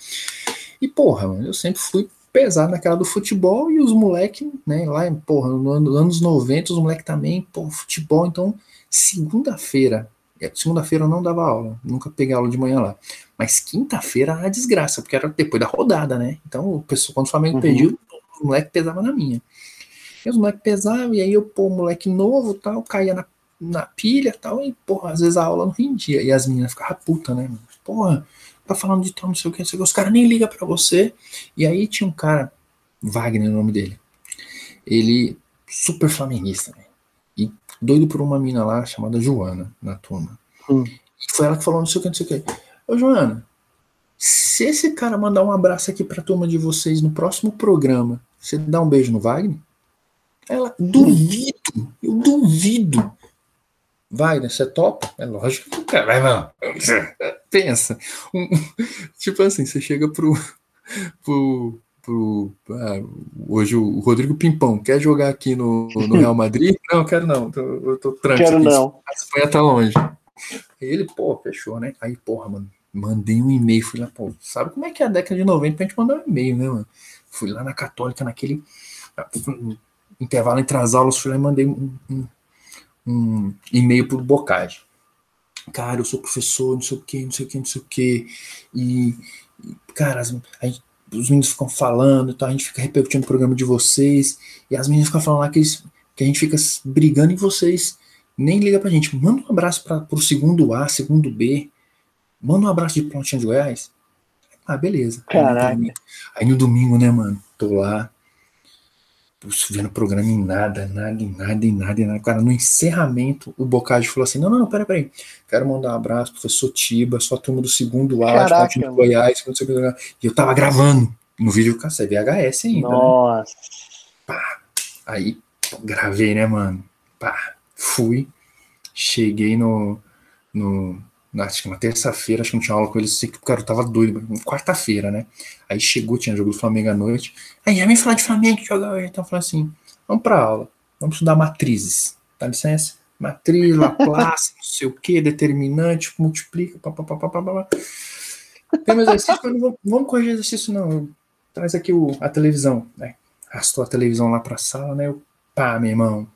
E, porra, eu sempre fui pesado naquela do futebol e os moleques, né, lá, porra, nos anos 90, os moleques também, pô, futebol, então, segunda-feira, segunda-feira eu não dava aula, nunca peguei aula de manhã lá, mas quinta-feira era uma desgraça, porque era depois da rodada, né, então, o pessoal, quando o Flamengo Uhum. perdia, o moleque pesava na minha. E os moleques pesavam, e aí eu, pô, moleque novo, tal, caía na, na pilha, tal, e, porra, às vezes a aula não rendia, e as meninas ficavam puta, né, mano? porra, tá falando de tal, não sei o que, não sei o que, os caras nem ligam pra você, e aí tinha um cara, Wagner, é o nome dele, ele, super flamenguista, né? Doido por uma mina lá, chamada Joana, na turma. Hum. Foi ela que falou não sei o que, não sei o que. Ô, Joana, se esse cara mandar um abraço aqui pra turma de vocês no próximo programa, você dá um beijo no Wagner? Ela, duvido, eu duvido. Wagner, você topa? É lógico que o cara vai, não. Pensa. Um- tipo assim, você chega pro. pro, pro ah, hoje o Rodrigo Pimpão quer jogar aqui no, no Real Madrid? Não, quero não. Tô, eu tô tranquilo. Quero não. A Espanha tá longe. Aí ele, pô, fechou, né? Aí, porra, mano, mandei um e-mail. Fui lá, pô, sabe como é que é a década de 90 pra gente mandar um e-mail, né, mano? Fui lá na Católica, naquele intervalo entre as aulas, fui lá e mandei um, um, um e-mail pro Bocage. Cara, eu sou professor, não sei o que, não sei o que, não sei o que. E, cara, a gente- os meninos ficam falando, tal, a gente fica repercutindo o programa de vocês, e as meninas ficam falando lá que, eles- que a gente fica brigando e vocês nem liga pra gente. Manda um abraço para pro segundo A, segundo B. Manda um abraço de Plantinha de Goiás. Ah, beleza. Caraca. Aí no domingo, né, mano? Tô lá. Putz, Vendo o programa em nada, nada, em nada, em nada, em nada. Cara, no encerramento, o Bocage falou assim: não, não, não, peraí, peraí. Quero mandar um abraço, professor Tiba, sua turma do segundo A, de Plantinha de mano. Goiás, não sei o que. E eu tava gravando no vídeo cassete, VHS ainda. né? Nossa. Aí pô, gravei, né, mano? Pá, fui. Cheguei no. no acho que na terça-feira, acho que não tinha aula com eles, sei que o cara tava doido, quarta-feira, né? Aí chegou, tinha jogo do Flamengo à noite. Aí já vem falar de Flamengo que joga hoje. Então eu falei assim: vamos pra aula, vamos estudar matrizes. Dá licença? Matriz, Laplace, não sei o que, determinante, multiplica, papapá. Tem um exercício, mas não vamos, vamos corrigir exercício, não. Traz aqui o, a televisão, né? Arrastou a televisão lá pra sala, né? Eu, pá, meu irmão.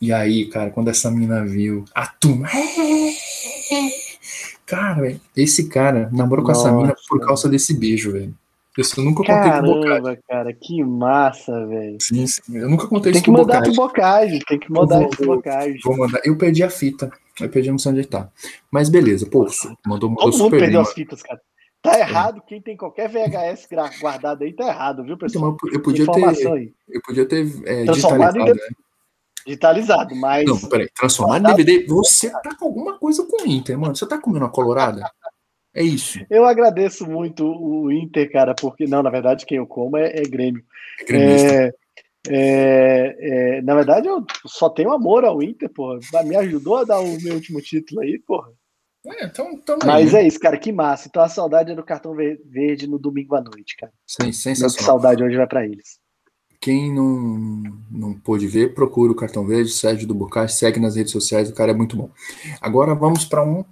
E aí, cara, quando essa mina viu, a turma. Cara, esse cara namorou com essa mina Nossa. por causa desse beijo, velho. Isso eu nunca contei pro Bocage. Caramba, cara, que massa, velho. Sim, sim, eu nunca contei Tem isso que pro mandar Bocage. pro Bocage, tem que mandar isso pro Bocage. Vou mandar. Eu perdi a fita. Eu perdi, não sei onde tá. Mas beleza, pô, mandou, mandou Todo mundo super perdeu as fitas, cara. Tá errado, quem tem qualquer VHS guardado aí tá errado, viu, Então, pessoal? eu, eu podia ter, aí. eu podia ter é, Transformado em digitalizado, né? Digitalizado, mas. Não, peraí, transformar em DVD. Você tá com alguma coisa com o Inter, mano. Você tá comendo uma colorada? É isso. Eu agradeço muito o Inter, cara, porque, não, na verdade, quem eu como é, é Grêmio. É, é, é, na verdade, eu só tenho amor ao Inter, porra. Me ajudou a dar o meu último título aí, porra. É, então, então Mas é isso, cara, que massa. Então a saudade é do cartão verde no domingo à noite, cara. Sim, sensacional. Que saudade hoje vai para eles. Quem não, não pôde ver, procura o cartão verde, Sérgio do Bocage, segue nas redes sociais, o cara é muito bom. Agora vamos para um,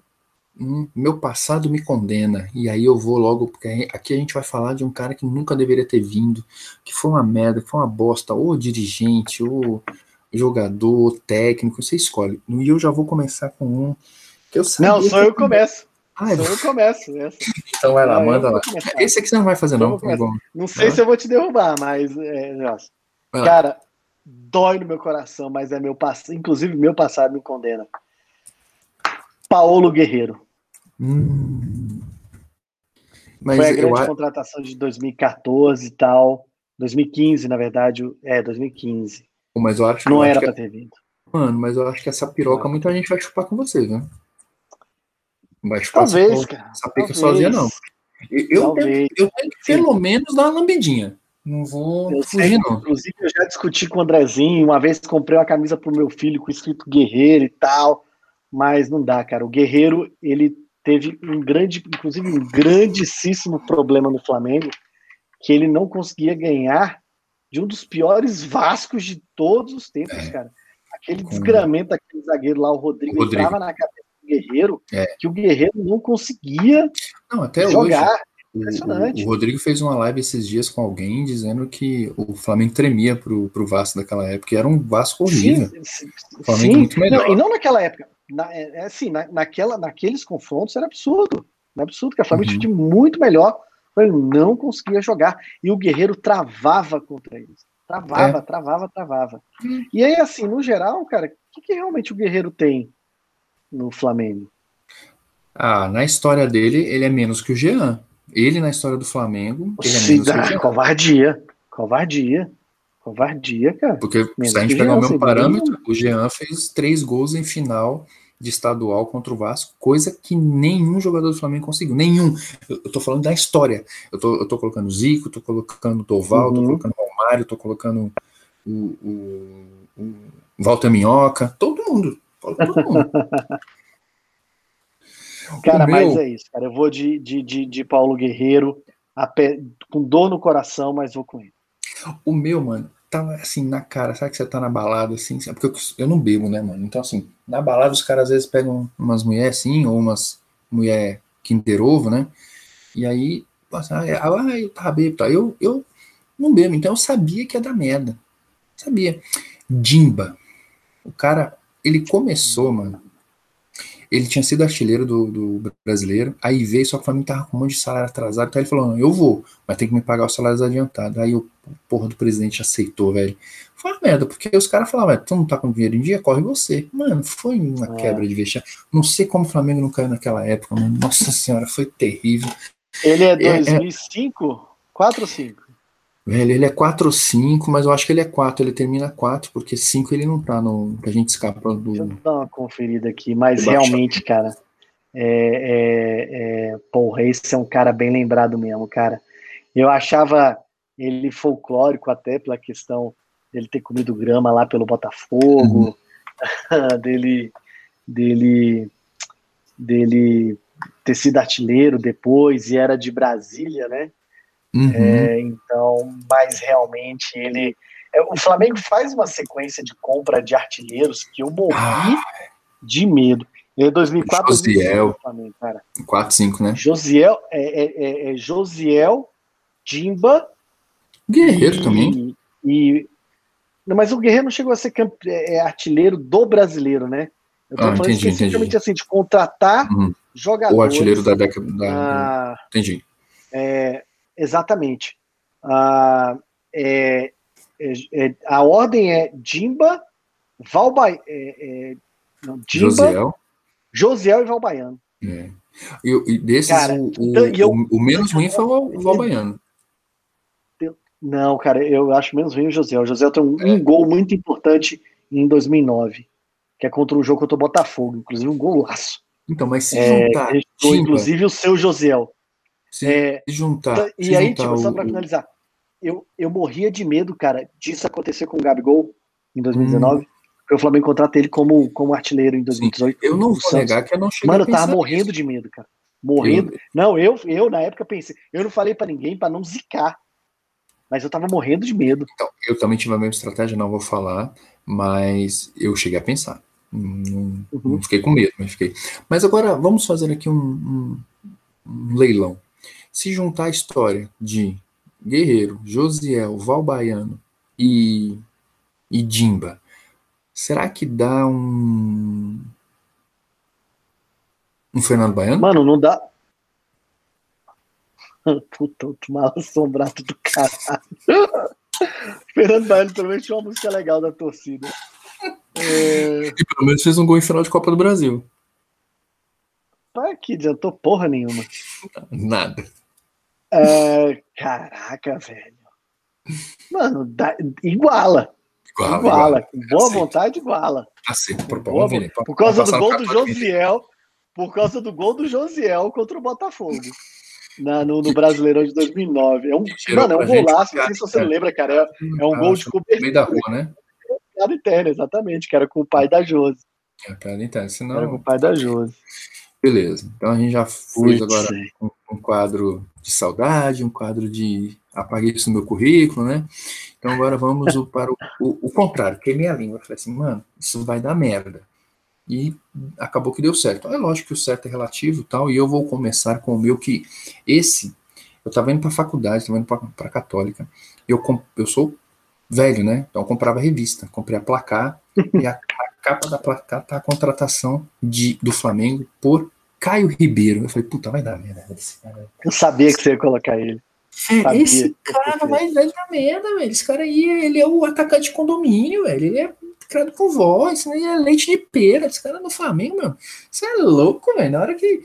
um, Meu passado me condena. E aí eu vou logo, porque aqui a gente vai falar de um cara que nunca deveria ter vindo, que foi uma merda, que foi uma bosta, ou dirigente, ou jogador, ou técnico, você escolhe. E eu já vou começar com um que eu Não, só eu começo. Ah, só eu começo. Essa. Então vai lá, manda lá. Esse aqui você não vai fazer, não. Não sei se eu vou te derrubar, mas. É, cara, dói no meu coração, mas é meu passado. Inclusive, meu passado me condena. Paulo Guerreiro. Hum. Mas Foi a grande eu... contratação de 2014 e tal. 2015, na verdade. É, 2015. Mas eu acho Não eu era acho pra ter vindo. Mano, mas eu acho que essa piroca muita gente vai chupar com você, né? Chupar Talvez, cara. Essa pica sozinha, não. Eu, eu, tenho, eu tenho que pelo menos dar uma lambidinha. Não vou eu fugir, sei, não. Inclusive, eu já discuti com o Andrezinho. Uma vez comprei uma camisa pro meu filho com escrito Guerreiro e tal. Mas não dá, cara. O Guerreiro, ele teve um grande, inclusive um grandíssimo problema no Flamengo, que ele não conseguia ganhar de um dos piores Vascos de todos os tempos, é. cara. Aquele desgramento daquele zagueiro lá, o Rodrigo, o Rodrigo. entrava na cabeça Guerreiro, é. que o Guerreiro não conseguia não, até jogar. Hoje. O, o, Rodrigo fez uma live esses dias com alguém dizendo que o Flamengo tremia pro, pro Vasco daquela época, era um Vasco horrível. Sim, o Flamengo sim. muito melhor. Não, e não naquela época. Na, é, é assim, na, naquela, naqueles confrontos era absurdo. Era absurdo, que o Flamengo uhum. tinha muito melhor. Ele não conseguia jogar. E o Guerreiro travava contra eles. Travava, é. travava, travava. Hum. E aí, assim, no geral, cara, o que, que, realmente o Guerreiro tem no Flamengo? Ah, na história dele, ele é menos que o Jean. Ele, na história do Flamengo, ele é menos que o Jean. Covardia, covardia. Covardia, cara. Porque menos se a gente pegar o mesmo parâmetro, o Jean fez três gols em final de estadual contra o Vasco, coisa que nenhum jogador do Flamengo conseguiu. Nenhum. Eu, eu tô falando da história. Eu tô, eu tô colocando Zico, tô colocando Doval, uhum. tô colocando Romário, tô colocando o, o, o Walter Minhoca, todo mundo. Mundo. cara, meu... mas é isso, cara. Eu vou de, de, de, de Paulo Guerreiro, pé, com dor no coração, mas vou com ele. O meu, mano, tava assim na cara, sabe que você tá na balada assim, porque eu, eu, não bebo, né, mano? Então, assim, na balada os caras às vezes pegam umas mulheres assim, ou umas mulher Kinder Ovo, né? E aí, assim, ah, eu tava bebo, tá? Eu, eu não bebo, então eu sabia que ia dar merda. Sabia. Dimba. O cara, ele começou, mano, ele tinha sido artilheiro do, do, brasileiro, aí veio, só que o Flamengo tava com um monte de salário atrasado, então ele falou: não, eu vou, mas tem que me pagar os salários adiantados. Aí o porra do presidente aceitou, velho. Foi uma merda, porque os caras falavam, tu não tá com dinheiro em dia, corre você. Mano, foi uma é. quebra de vexame. Não sei como o Flamengo não caiu naquela época, mano. Nossa senhora, foi terrível. Ele é 2005? É, 4 ou 5? Velho, ele é 4 ou 5, mas eu acho que ele é 4, ele termina 4, porque 5 ele não tá no. A gente escapa do. Deixa eu dar uma conferida aqui, mas realmente, cara. É, é, é, porra, esse é um cara bem lembrado mesmo, cara. Eu achava ele folclórico até pela questão dele ter comido grama lá pelo Botafogo, uhum. dele, dele, dele ter sido artilheiro depois e era de Brasília, né? Uhum. É, então, mas realmente ele. É, o Flamengo faz uma sequência de compra de artilheiros que eu morri ah. de medo. Em 2004, Josiel. Flamengo, cara. 4, 5, né? Josiel, é, é, é, é Josiel, Dimba. Guerreiro e, também. E, não, mas o Guerreiro não chegou a ser campe, é, é, artilheiro do brasileiro, né? Eu tô ah, falando entendi, especificamente entendi. assim, de contratar uhum. jogadores. O artilheiro da década. Da, ah, entendi. É, Exatamente. Ah, é, é, é, a ordem é Dimba, Valba, é, é, não, Dimba, Josiel. Josiel e Valbaiano. É. E, e desses, cara, o, então, o, eu, o, menos ruim foi o Valbaiano. Não, cara, eu acho menos ruim o Josiel. O Josiel tem um, um gol muito importante em 2009, que é contra um jogo contra o Botafogo, inclusive um golaço. Então, mas se é, juntar. Inclusive o seu Josiel. Se é, juntar. E se aí, juntar tipo, só pra finalizar, eu, eu morria de medo, cara, disso acontecer com o Gabigol em 2019. Hum. O Flamengo contrata ele como, como artilheiro em 2018. Sim, eu não vou negar que eu não cheguei Mano, eu tava morrendo nisso. de medo, cara. Morrendo. Eu... Não, eu, eu na época pensei, eu não falei para ninguém para não zicar. Mas eu tava morrendo de medo. Então, eu também tive a mesma estratégia, não vou falar, mas eu cheguei a pensar. Não, uhum. não fiquei com medo, mas fiquei. Mas agora vamos fazer aqui um, um, um leilão. Se juntar a história de Guerreiro, Josiel, Valbaiano e, e Dimba, será que dá um. Um Fernando Baiano? Mano, não dá. Puta, o mal assombrado do caralho. Fernando Baiano pelo menos tinha uma música legal da torcida. É... E pelo menos fez um gol em final de Copa do Brasil. Tá que adiantou porra nenhuma. Nada. É, caraca, velho. Mano, dá, iguala. Iguala. iguala. Com boa vontade, iguala. Assim, por, boa, por causa do gol do Josiel. Por causa do gol do Josiel contra o Botafogo. Na, no, no Brasileirão de 2009. É um, mano, é um golaço. Não sei se você lembra, cara. É, é um gol de cobertura. meio da rua, né? Piada interna, exatamente, que era com o pai da Josi. É, piada interna, senão... Era com o pai da Josi. Beleza. Então a gente já fez agora um, um, quadro de saudade, um quadro de apaguei isso no meu currículo, né? Então agora vamos para o, o, o contrário, queimei a língua. Falei assim, mano, isso vai dar merda. E acabou que deu certo. É lógico que o certo é relativo tal, e eu vou começar com o meu que esse, eu estava indo para a faculdade, estava indo para a católica, eu, eu sou velho, né? Então eu comprava revista, comprei a placar, e a, a capa da placar tá a contratação de, do Flamengo por Caio Ribeiro. Eu falei, puta, vai dar merda esse cara. Eu sabia que você ia colocar ele. É, esse cara vai, vai dar merda, velho. Esse cara aí, ele é o atacante de condomínio, velho. Ele é criado com voz, né? é leite de pera. Esse cara no Flamengo, meu. Você é louco, velho. Na hora que.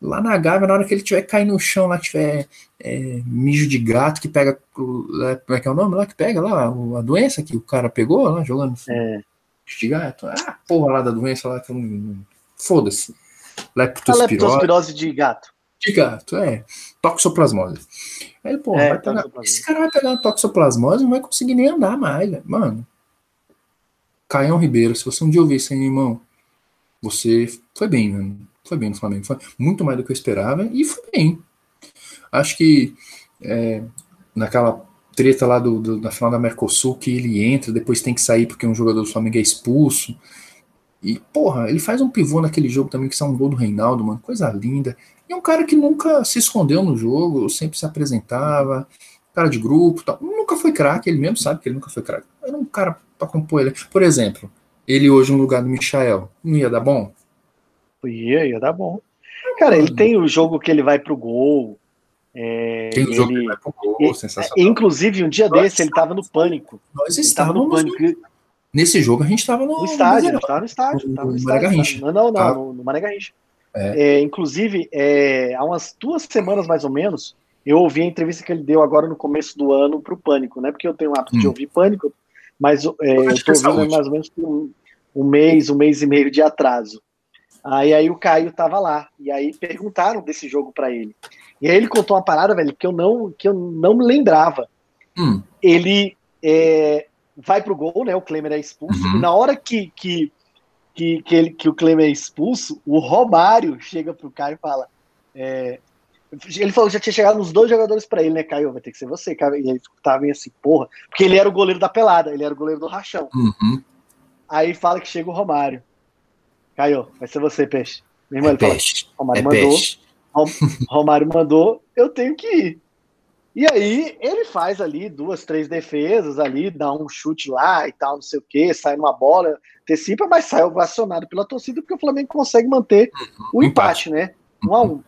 Lá na Gávea, na hora que ele tiver cair no chão, lá tiver é, mijo de gato que pega. Como é que é o nome lá que pega lá? A doença que o cara pegou lá jogando. É. De gato. Ah, porra lá da doença lá que eu não. Foda-se. Leptospirose. leptospirose de gato. De gato, é. Toxoplasmose. Aí, porra, é, pegar, esse cara vai pegar uma toxoplasmose e não vai conseguir nem andar mais, velho. Mano. Caião Ribeiro, se você um dia ouvir isso aí, irmão, você foi bem, mano. Foi bem no Flamengo. Foi muito mais do que eu esperava e foi bem. Acho que é, naquela treta lá do, do, da final da Mercosul, que ele entra, depois tem que sair porque um jogador do Flamengo é expulso. E, porra, ele faz um pivô naquele jogo também, que são um gol do Reinaldo, mano. Coisa linda. E é um cara que nunca se escondeu no jogo, sempre se apresentava, cara de grupo tal. Nunca foi craque, ele mesmo sabe que ele nunca foi craque. Era um cara para compor ele. Por exemplo, ele hoje no lugar do Michael, não ia dar bom? Ia, ia dar bom. Cara, ele tem o jogo que ele vai pro gol. É, tem o jogo ele, que ele vai pro gol, sensacional. Inclusive, um dia nós desse ele tava no pânico. Nós estávamos no pânico. Nesse jogo a gente estava no, no estádio, a gente estava no estádio. No, no, Mané Garrincha. Não, não, tá. no, no Mané Garrincha. É. É, inclusive, é, há umas duas semanas mais ou menos, eu ouvi a entrevista que ele deu agora no começo do ano para o Pânico, né? Porque eu tenho o hábito hum. de ouvir Pânico, mas é, eu estou ouvindo mais ou menos um, um, mês, um mês e meio de atraso. Aí, aí o Caio tava lá, e aí perguntaram desse jogo para ele. E aí ele contou uma parada, velho, que eu não, que eu não me lembrava. Hum. Ele é, vai pro gol, né? O Klemer é expulso. Uhum. Na hora que, que, que, que, ele, que o Klemer é expulso, o Romário chega pro Caio e fala. É, ele falou que já tinha chegado nos dois jogadores para ele, né, Caio? Vai ter que ser você, Caio. E ele tava meio assim, porra. Porque ele era o goleiro da pelada, ele era o goleiro do rachão. Uhum. Aí fala que chega o Romário. Caio, vai ser você, peixe. Meu irmão, é ele peixe. fala, Romário é mandou. Peixe. Romário mandou, eu tenho que ir. E aí ele faz ali duas, três defesas ali, dá um chute lá e tal, não sei o que, sai uma bola, antecipa, mas sai ovacionado pela torcida porque o Flamengo consegue manter o empate, né? Um a um.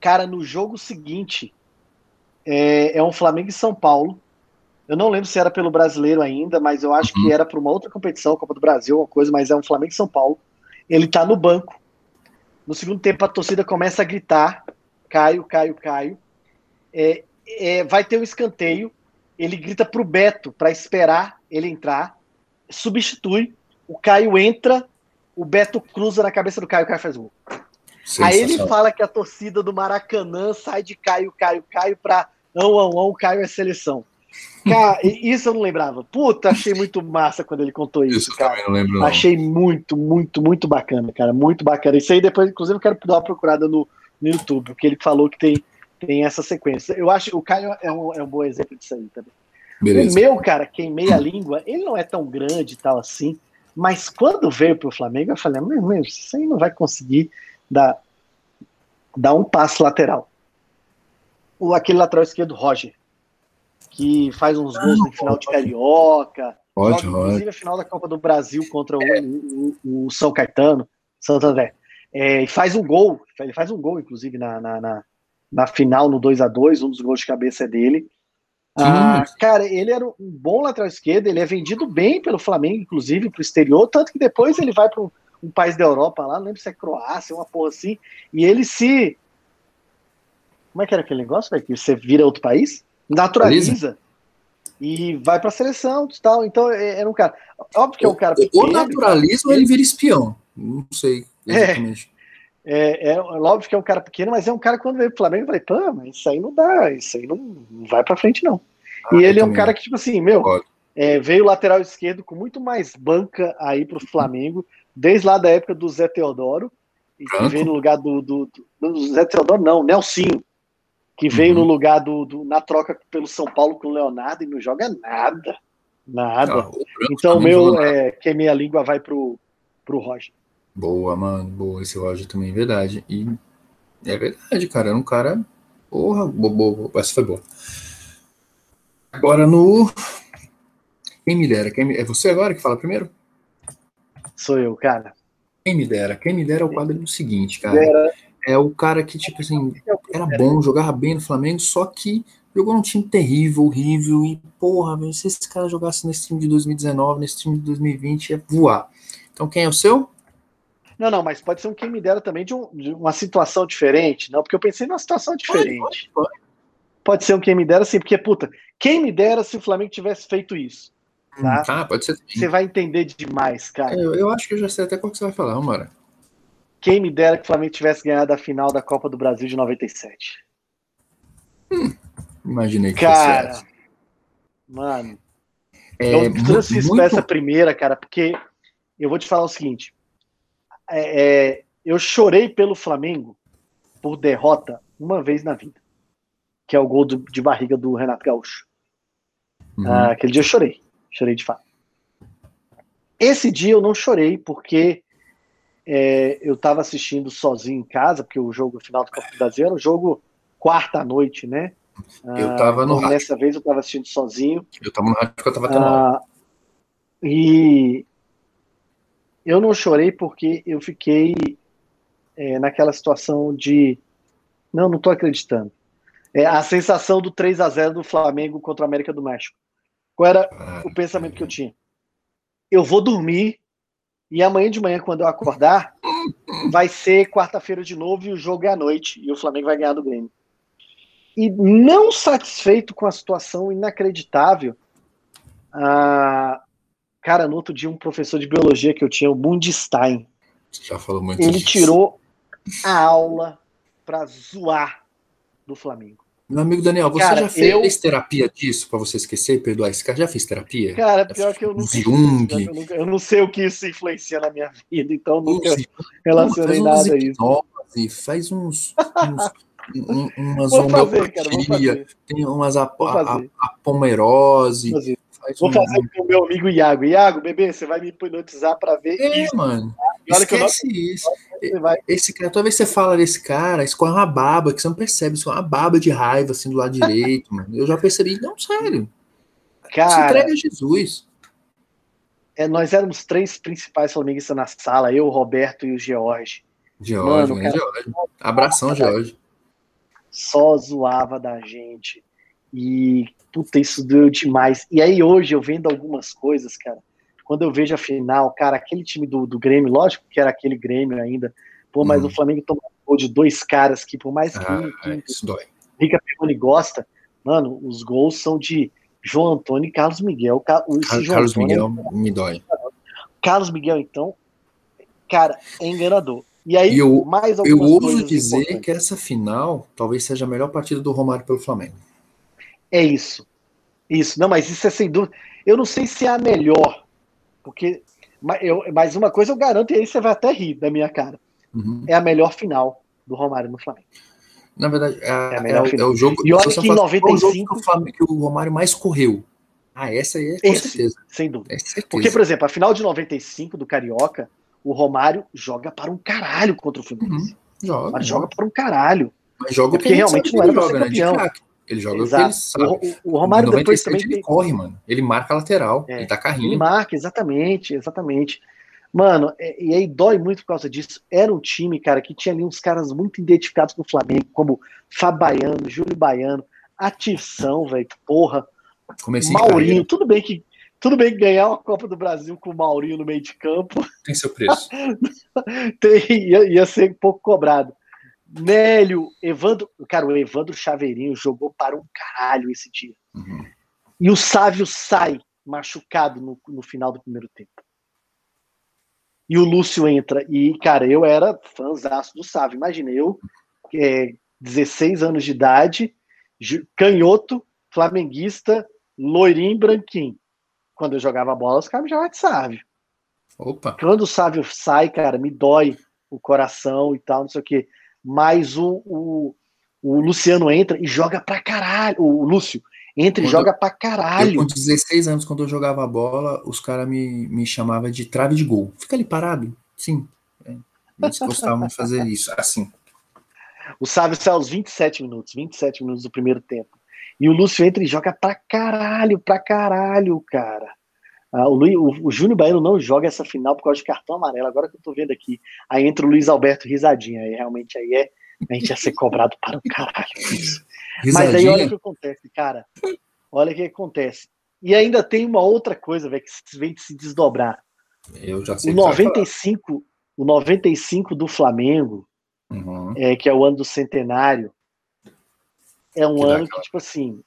Cara, no jogo seguinte é, é, um Flamengo e São Paulo. Eu não lembro se era pelo brasileiro ainda, mas eu acho uhum. que era para uma outra competição, Copa do Brasil, uma coisa, mas é um Flamengo e São Paulo. Ele tá no banco. No segundo tempo, a torcida começa a gritar: Caio, Caio, Caio é, é, vai ter um escanteio. Ele grita pro Beto para esperar ele entrar. substitui, o Caio entra, o Beto cruza na cabeça do Caio, o Caio faz gol. Aí ele fala que a torcida do Maracanã sai de Caio, Caio, Caio pra ão, ão, ão, Caio é seleção. Cara, isso eu não lembrava. Puta, achei muito massa quando ele contou isso, isso cara. Não lembro, não. Achei muito, muito, muito bacana, cara. Muito bacana. Isso aí depois, inclusive, eu quero dar uma procurada no, no YouTube, porque ele falou que tem, tem essa sequência. Eu acho que o Caio é um, é um bom exemplo disso aí também. Beleza. O meu, cara, queimei a língua, ele não é tão grande e tal assim, mas quando veio pro Flamengo, eu falei, meu, meu, isso aí não vai conseguir dar, dar um passo lateral. O, aquele lateral esquerdo, Roger, que faz uns gols no final de Carioca, pode, joga, inclusive a final da Copa do Brasil contra o, o, o São Caetano, Santo André. É, e faz um gol, ele faz um gol, inclusive, na, na, na, na final, no 2 a 2 um dos gols de cabeça é dele. Ah, cara, ele era um bom lateral esquerdo, ele é vendido bem pelo Flamengo, inclusive, para o exterior, tanto que depois ele vai para um, um, país da Europa lá, não lembro se é Croácia, uma porra assim, e ele se. Como é que era aquele negócio, velho? Que você vira outro país? Naturaliza. Beleza. E vai para a seleção e tal. Então, é, era um cara. Óbvio que é um cara pequeno. Ou naturaliza ou ele vira espião. Não sei é. exatamente. É, é, é, óbvio que é um cara pequeno, mas é um cara que quando veio pro Flamengo, eu falei, pô, mas isso aí não dá, isso aí não, não vai pra frente, não. Ah, e ele é um cara que, tipo assim, meu, é, veio lateral esquerdo com muito mais banca aí pro Flamengo, desde lá da época do Zé Teodoro, e que veio no lugar do, do, do, do Zé Teodoro, não, Nelsinho, que veio uhum. no lugar do, do, na troca pelo São Paulo com o Leonardo e não joga nada. Nada. Ah, então, meu, é, queimei a língua, vai pro, pro Roger. Boa, mano. Boa. Esse Roger também, é verdade. E é verdade, cara. Era um cara. Porra, boa. Essa foi boa. Agora no. Quem me dera? Quem me... É você agora que fala primeiro? Sou eu, cara. Quem me dera? Quem me dera é o quadro do seguinte, cara. Dera. É o cara que, tipo assim, era bom, jogava bem no Flamengo, só que jogou num time terrível, horrível, e porra, se esse cara jogasse nesse time de 2019, nesse time de 2020, ia voar. Então quem é o seu? Não, não, mas pode ser um quem me dera também de, um, de, uma situação diferente, não, porque eu pensei numa situação diferente. Pode, ser um quem me dera, sim, porque, puta, quem me dera se o Flamengo tivesse feito isso. Tá? Ah, pode ser. Você vai entender demais, cara. Eu, eu, acho que eu já sei até qual que você vai falar, Mara. Quem me dera que o Flamengo tivesse ganhado a final da Copa do Brasil de 97. Hum, imaginei que cara, fosse essa. Mano. É, eu trouxe isso muito... essa primeira, cara, porque eu vou te falar o seguinte: é, é, eu chorei pelo Flamengo por derrota uma vez na vida, que é o gol do, de barriga do Renato Gaúcho. Uhum. Ah, aquele dia eu chorei, chorei de fato. Esse dia eu não chorei porque é, eu estava assistindo sozinho em casa, porque o jogo final do Copa do Brasil era o jogo quarta noite, né? Eu estava no então, Dessa vez eu estava assistindo sozinho. Eu estava no rádio porque eu estava tendo ah, E eu não chorei porque eu fiquei é, naquela situação de não, não estou acreditando. É a sensação do 3 a 0 do Flamengo contra o América do México. Qual era o pensamento que eu tinha? Eu vou dormir e amanhã de manhã, quando eu acordar, vai ser quarta-feira de novo e o jogo é à noite e o Flamengo vai ganhar do Grêmio. E não satisfeito com a situação inacreditável, ah, Cara, no outro dia, um professor de biologia que eu tinha, o Bundstein, já falou muito ele disso. tirou a aula pra zoar do Flamengo. Meu amigo Daniel, você cara, já fez eu... terapia disso para você esquecer e perdoar esse cara? Já fez terapia? Cara, pior que eu não Jung. Eu, nunca, eu não sei o que isso influencia na minha vida, então nunca relacionei nada a isso. Faz uns, uns um, umas homeopatia, tem umas apomerose, Vou fazer com o meu amigo Iago. Iago, bebê, você vai me hipnotizar para ver é, isso. mano. Olha Esquece que isso. Vai... Esse cara, toda vez que você fala desse cara, escorre uma baba, que você não percebe, escorre uma baba de raiva assim do lado direito, mano. Eu já percebi, não, sério. Cara, se entrega a Jesus. É, nós éramos três principais flamenguistas na sala, eu, o Roberto e o George. George, Mano, cara, George. Abração, George. Só zoava da gente. E puta, isso doeu demais. E aí hoje eu vendo algumas coisas, cara, quando eu vejo a final, cara, aquele time do, do Grêmio, lógico que era aquele Grêmio ainda, pô, mas uhum. o Flamengo tomou gol de dois caras que, por mais que, ah, que, isso dói. Rica Peroni gosta, mano, os gols são de João Antônio e Carlos Miguel. Carlos Miguel me dói. Carlos Miguel, então, cara, é enganador. E aí, eu, mais Eu ouso dizer importantes. que essa final talvez seja a melhor partida do Romário pelo Flamengo. É isso. Isso. Não, mas isso é sem dúvida. Eu não sei se é a melhor, porque. Mas, eu, mas uma coisa eu garanto, e aí você vai até rir da minha cara. Uhum. É a melhor final do Romário no Flamengo. Na verdade, é, é, é, o, é o, jogo. E olha que em 95. Que o, Flamengo, que o Romário mais correu. Ah, essa aí é com Esse, certeza. Sem dúvida. É certeza. Porque, por exemplo, a final de 95 do Carioca, o Romário joga para um caralho contra o Fluminense. Uhum. Joga, Mas joga para um caralho. Mas joga porque realmente não era para ser campeão. Né? Ele joga Exato. ele sabe. O, o Romário depois também ele tem... corre, mano. Ele marca a lateral, é, ele tá carrinho. Ele marca, exatamente, exatamente. Mano, é, e aí dói muito por causa disso. Era um time, cara, que tinha ali uns caras muito identificados com o Flamengo, como Fabaiano, Júlio Baiano, Atição, velho, porra. Comecei Maurinho, tudo bem que tudo bem que ganhar uma Copa do Brasil com o Maurinho no meio de campo. Tem seu preço. Tem, ia, ia ser pouco cobrado. Nélio, Evandro. Cara, o Evandro Chaveirinho jogou para um caralho esse dia. Uhum. E o Sávio sai machucado no, no final do primeiro tempo e o Lúcio entra. E, cara, eu era fãzaço do Sávio. Imagina, eu, é, 16 anos de idade, canhoto, flamenguista, loirinho, branquinho. Quando eu jogava bola, os caras me chamavam de Sávio. Opa. Quando o Sávio sai, cara, me dói o coração e tal, não sei o quê. Mas o, o, o Luciano entra e joga pra caralho. O Lúcio Entra e joga pra caralho. Eu, com 16 anos, quando eu jogava bola, os caras me, me chamavam de trave de gol. Fica ali parado. Sim. É. Eles gostavam de fazer isso, assim. O Sávio sai aos 27 minutos, 27 minutos do primeiro tempo. E o Lúcio entra e joga pra caralho, pra caralho, cara. Ah, o, Luiz, o, o Júnior Baiano não joga essa final por causa de cartão amarelo, agora que eu tô vendo aqui. Aí entra o Luiz Alberto risadinha, aí realmente aí é. A gente ia ser cobrado para o caralho. Isso. Mas aí olha o que acontece, cara. Olha o que acontece. E ainda tem uma outra coisa, velho, que vem de se desdobrar. Eu já sei. O 95, o 95 do Flamengo, uhum. é, que é o ano do centenário, é um que ano que, tipo assim,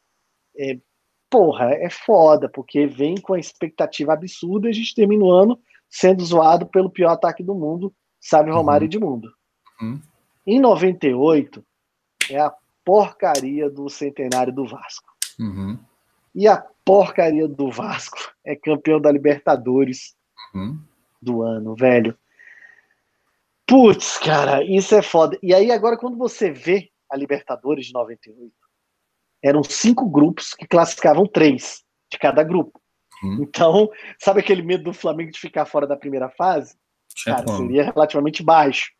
é, porra, é foda, porque vem com a expectativa absurda e a gente termina o ano sendo zoado pelo pior ataque do mundo, sabe, Romário uhum. Edmundo. Uhum. Em 98, é a porcaria do centenário do Vasco. Uhum. E a porcaria do Vasco é campeão da Libertadores uhum. do ano, velho. Putz, cara, isso é foda. E aí, agora, quando você vê a Libertadores de 98, eram cinco grupos que classificavam três de cada grupo. Uhum. Então, sabe aquele medo do Flamengo de ficar fora da primeira fase? Cara, seria relativamente baixo.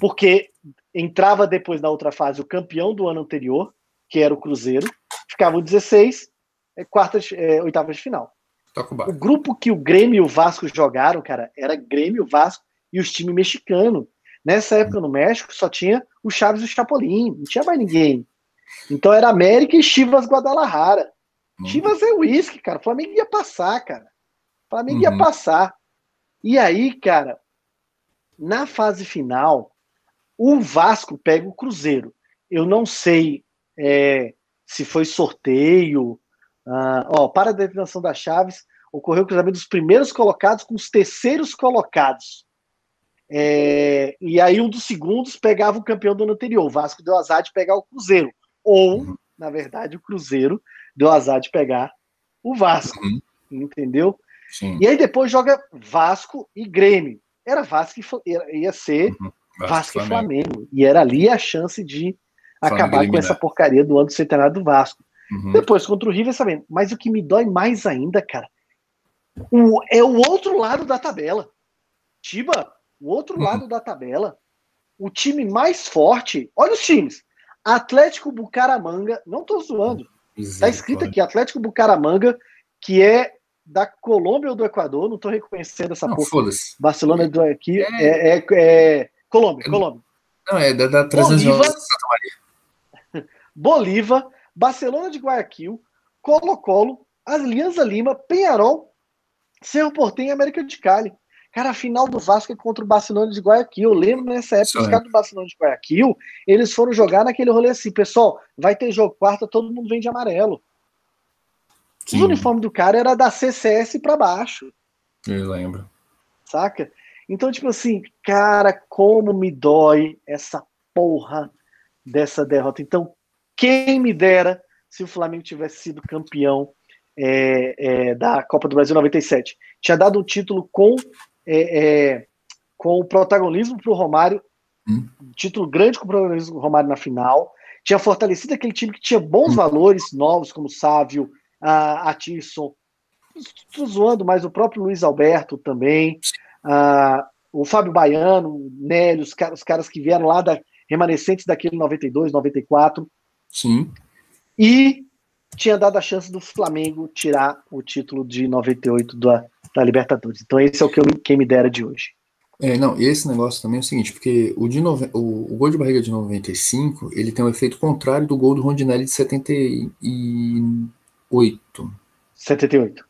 Porque entrava depois na outra fase o campeão do ano anterior, que era o Cruzeiro, ficavam 16, é, quartas, é, oitavas de final. O, o grupo que o Grêmio e o Vasco jogaram, cara, era Grêmio, Vasco e os times mexicanos. Nessa época no México só tinha o Chaves e o Chapolin, não tinha mais ninguém. Então era América e Chivas Guadalajara. Uhum. Chivas é uísque, cara. O Flamengo ia passar, cara. O Flamengo uhum. ia passar. E aí, cara, na fase final, o Vasco pega o Cruzeiro. Eu não sei é, se foi sorteio. Ah, ó, para a determinação das chaves, ocorreu o cruzamento dos primeiros colocados com os terceiros colocados. É, e aí um dos segundos pegava o campeão do ano anterior. O Vasco deu azar de pegar o Cruzeiro. Ou, uhum. na verdade, o Cruzeiro deu azar de pegar o Vasco. Uhum. Entendeu? Sim. E aí depois joga Vasco e Grêmio. Era Vasco e ia ser uhum. Vasco, e Flamengo. E era ali a chance de Flamengo acabar com essa porcaria do ano centenário do Vasco. Uhum. Depois contra o River, sabendo. Mas o que me dói mais ainda, cara, o, é o outro lado da tabela. Tiba, o outro uhum. lado da tabela. O time mais forte. Olha os times. Atlético Bucaramanga, não tô zoando. Está escrito aqui, Atlético Bucaramanga, que é da Colômbia ou do Equador, não tô reconhecendo essa não, porra. Barcelona do aqui é, é, é, é Colômbia, Colômbia. Não, é da, da Bolívar, Santa Maria. Bolívar, Barcelona de Guayaquil, Colo-Colo, Alianza Lima, Penharol, Cerro Portem e América de Cali. Cara, a final do Vasco é contra o Barcelona de Guayaquil. Eu lembro nessa época, os caras do Barcelona de Guayaquil, eles foram jogar naquele rolê assim, pessoal, vai ter jogo quarta, todo mundo vem de amarelo. Sim. Os uniformes do cara era da CCS para baixo. Eu lembro. Saca? Então, tipo assim, cara, como me dói essa porra dessa derrota. Então, quem me dera se o Flamengo tivesse sido campeão é, é, da Copa do Brasil 97. Tinha dado um título com, é, é com o protagonismo para o Romário, hum. um título grande com o protagonismo do Romário na final. Tinha fortalecido aquele time que tinha bons hum. valores novos, como Sávio, a Atisson, estou zoando, mas o próprio Luiz Alberto também, uh, o Fábio Baiano, o Nélio, os, os, caras que vieram lá da remanescentes daquele 92, 94. Sim. E tinha dado a chance do Flamengo tirar o título de 98 da, da Libertadores. Então esse é o que eu, quem me dera de hoje. É, não, esse negócio também é o seguinte, porque o, de nove, o, o, gol de barriga de 95, ele tem um efeito contrário do gol do Rondinelli de 78. 78.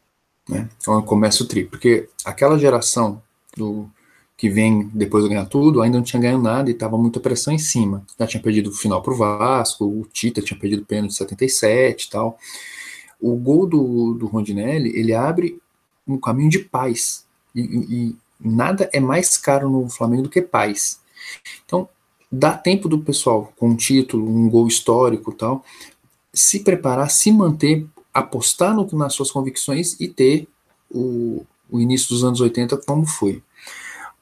Né? Então começa o tri, porque aquela geração do que vem depois de ganhar tudo, ainda não tinha ganho nada e estava muita pressão em cima. Já tinha perdido o final para o Vasco, o Tita tinha perdido o pênalti de 77 e tal. O gol do, do Rondinelli, ele abre um caminho de paz. E, e, nada é mais caro no Flamengo do que paz. Então, dá tempo do pessoal, com um título, um gol histórico e tal, se preparar, se manter, apostar no, nas suas convicções e ter o, o início dos anos 80 como foi.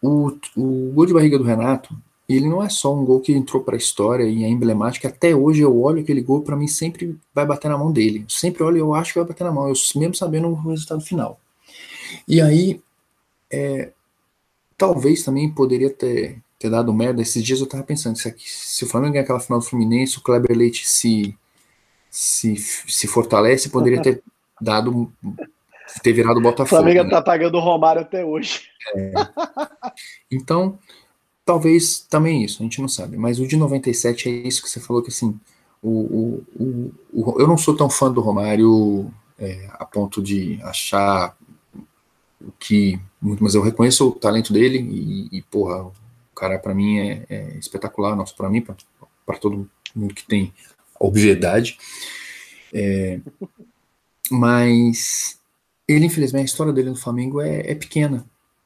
O, o gol de barriga do Renato, ele não é só um gol que entrou para a história e é emblemático. Até hoje eu olho aquele gol, para mim sempre vai bater na mão dele. Sempre olho e eu acho que vai bater na mão, eu, mesmo sabendo o resultado final. E aí, é, talvez também poderia ter, ter dado merda. Esses dias eu tava pensando, se, aqui, se o Flamengo ganhar aquela final do Fluminense, o Kleber Leite se, se, se fortalece, poderia ter dado ter virado Botafogo. O Flamengo né? tá pagando o Romário até hoje. É. Então, talvez também isso, a gente não sabe. Mas o de 97 é isso que você falou, que assim, o, o, o, o eu não sou tão fã do Romário é, a ponto de achar que. Mas eu reconheço o talento dele e, e porra, o cara para mim é, é, espetacular, nosso para mim, para todo mundo que tem obviedade. É, mas ele, infelizmente, a história dele no Flamengo é, é, pequena.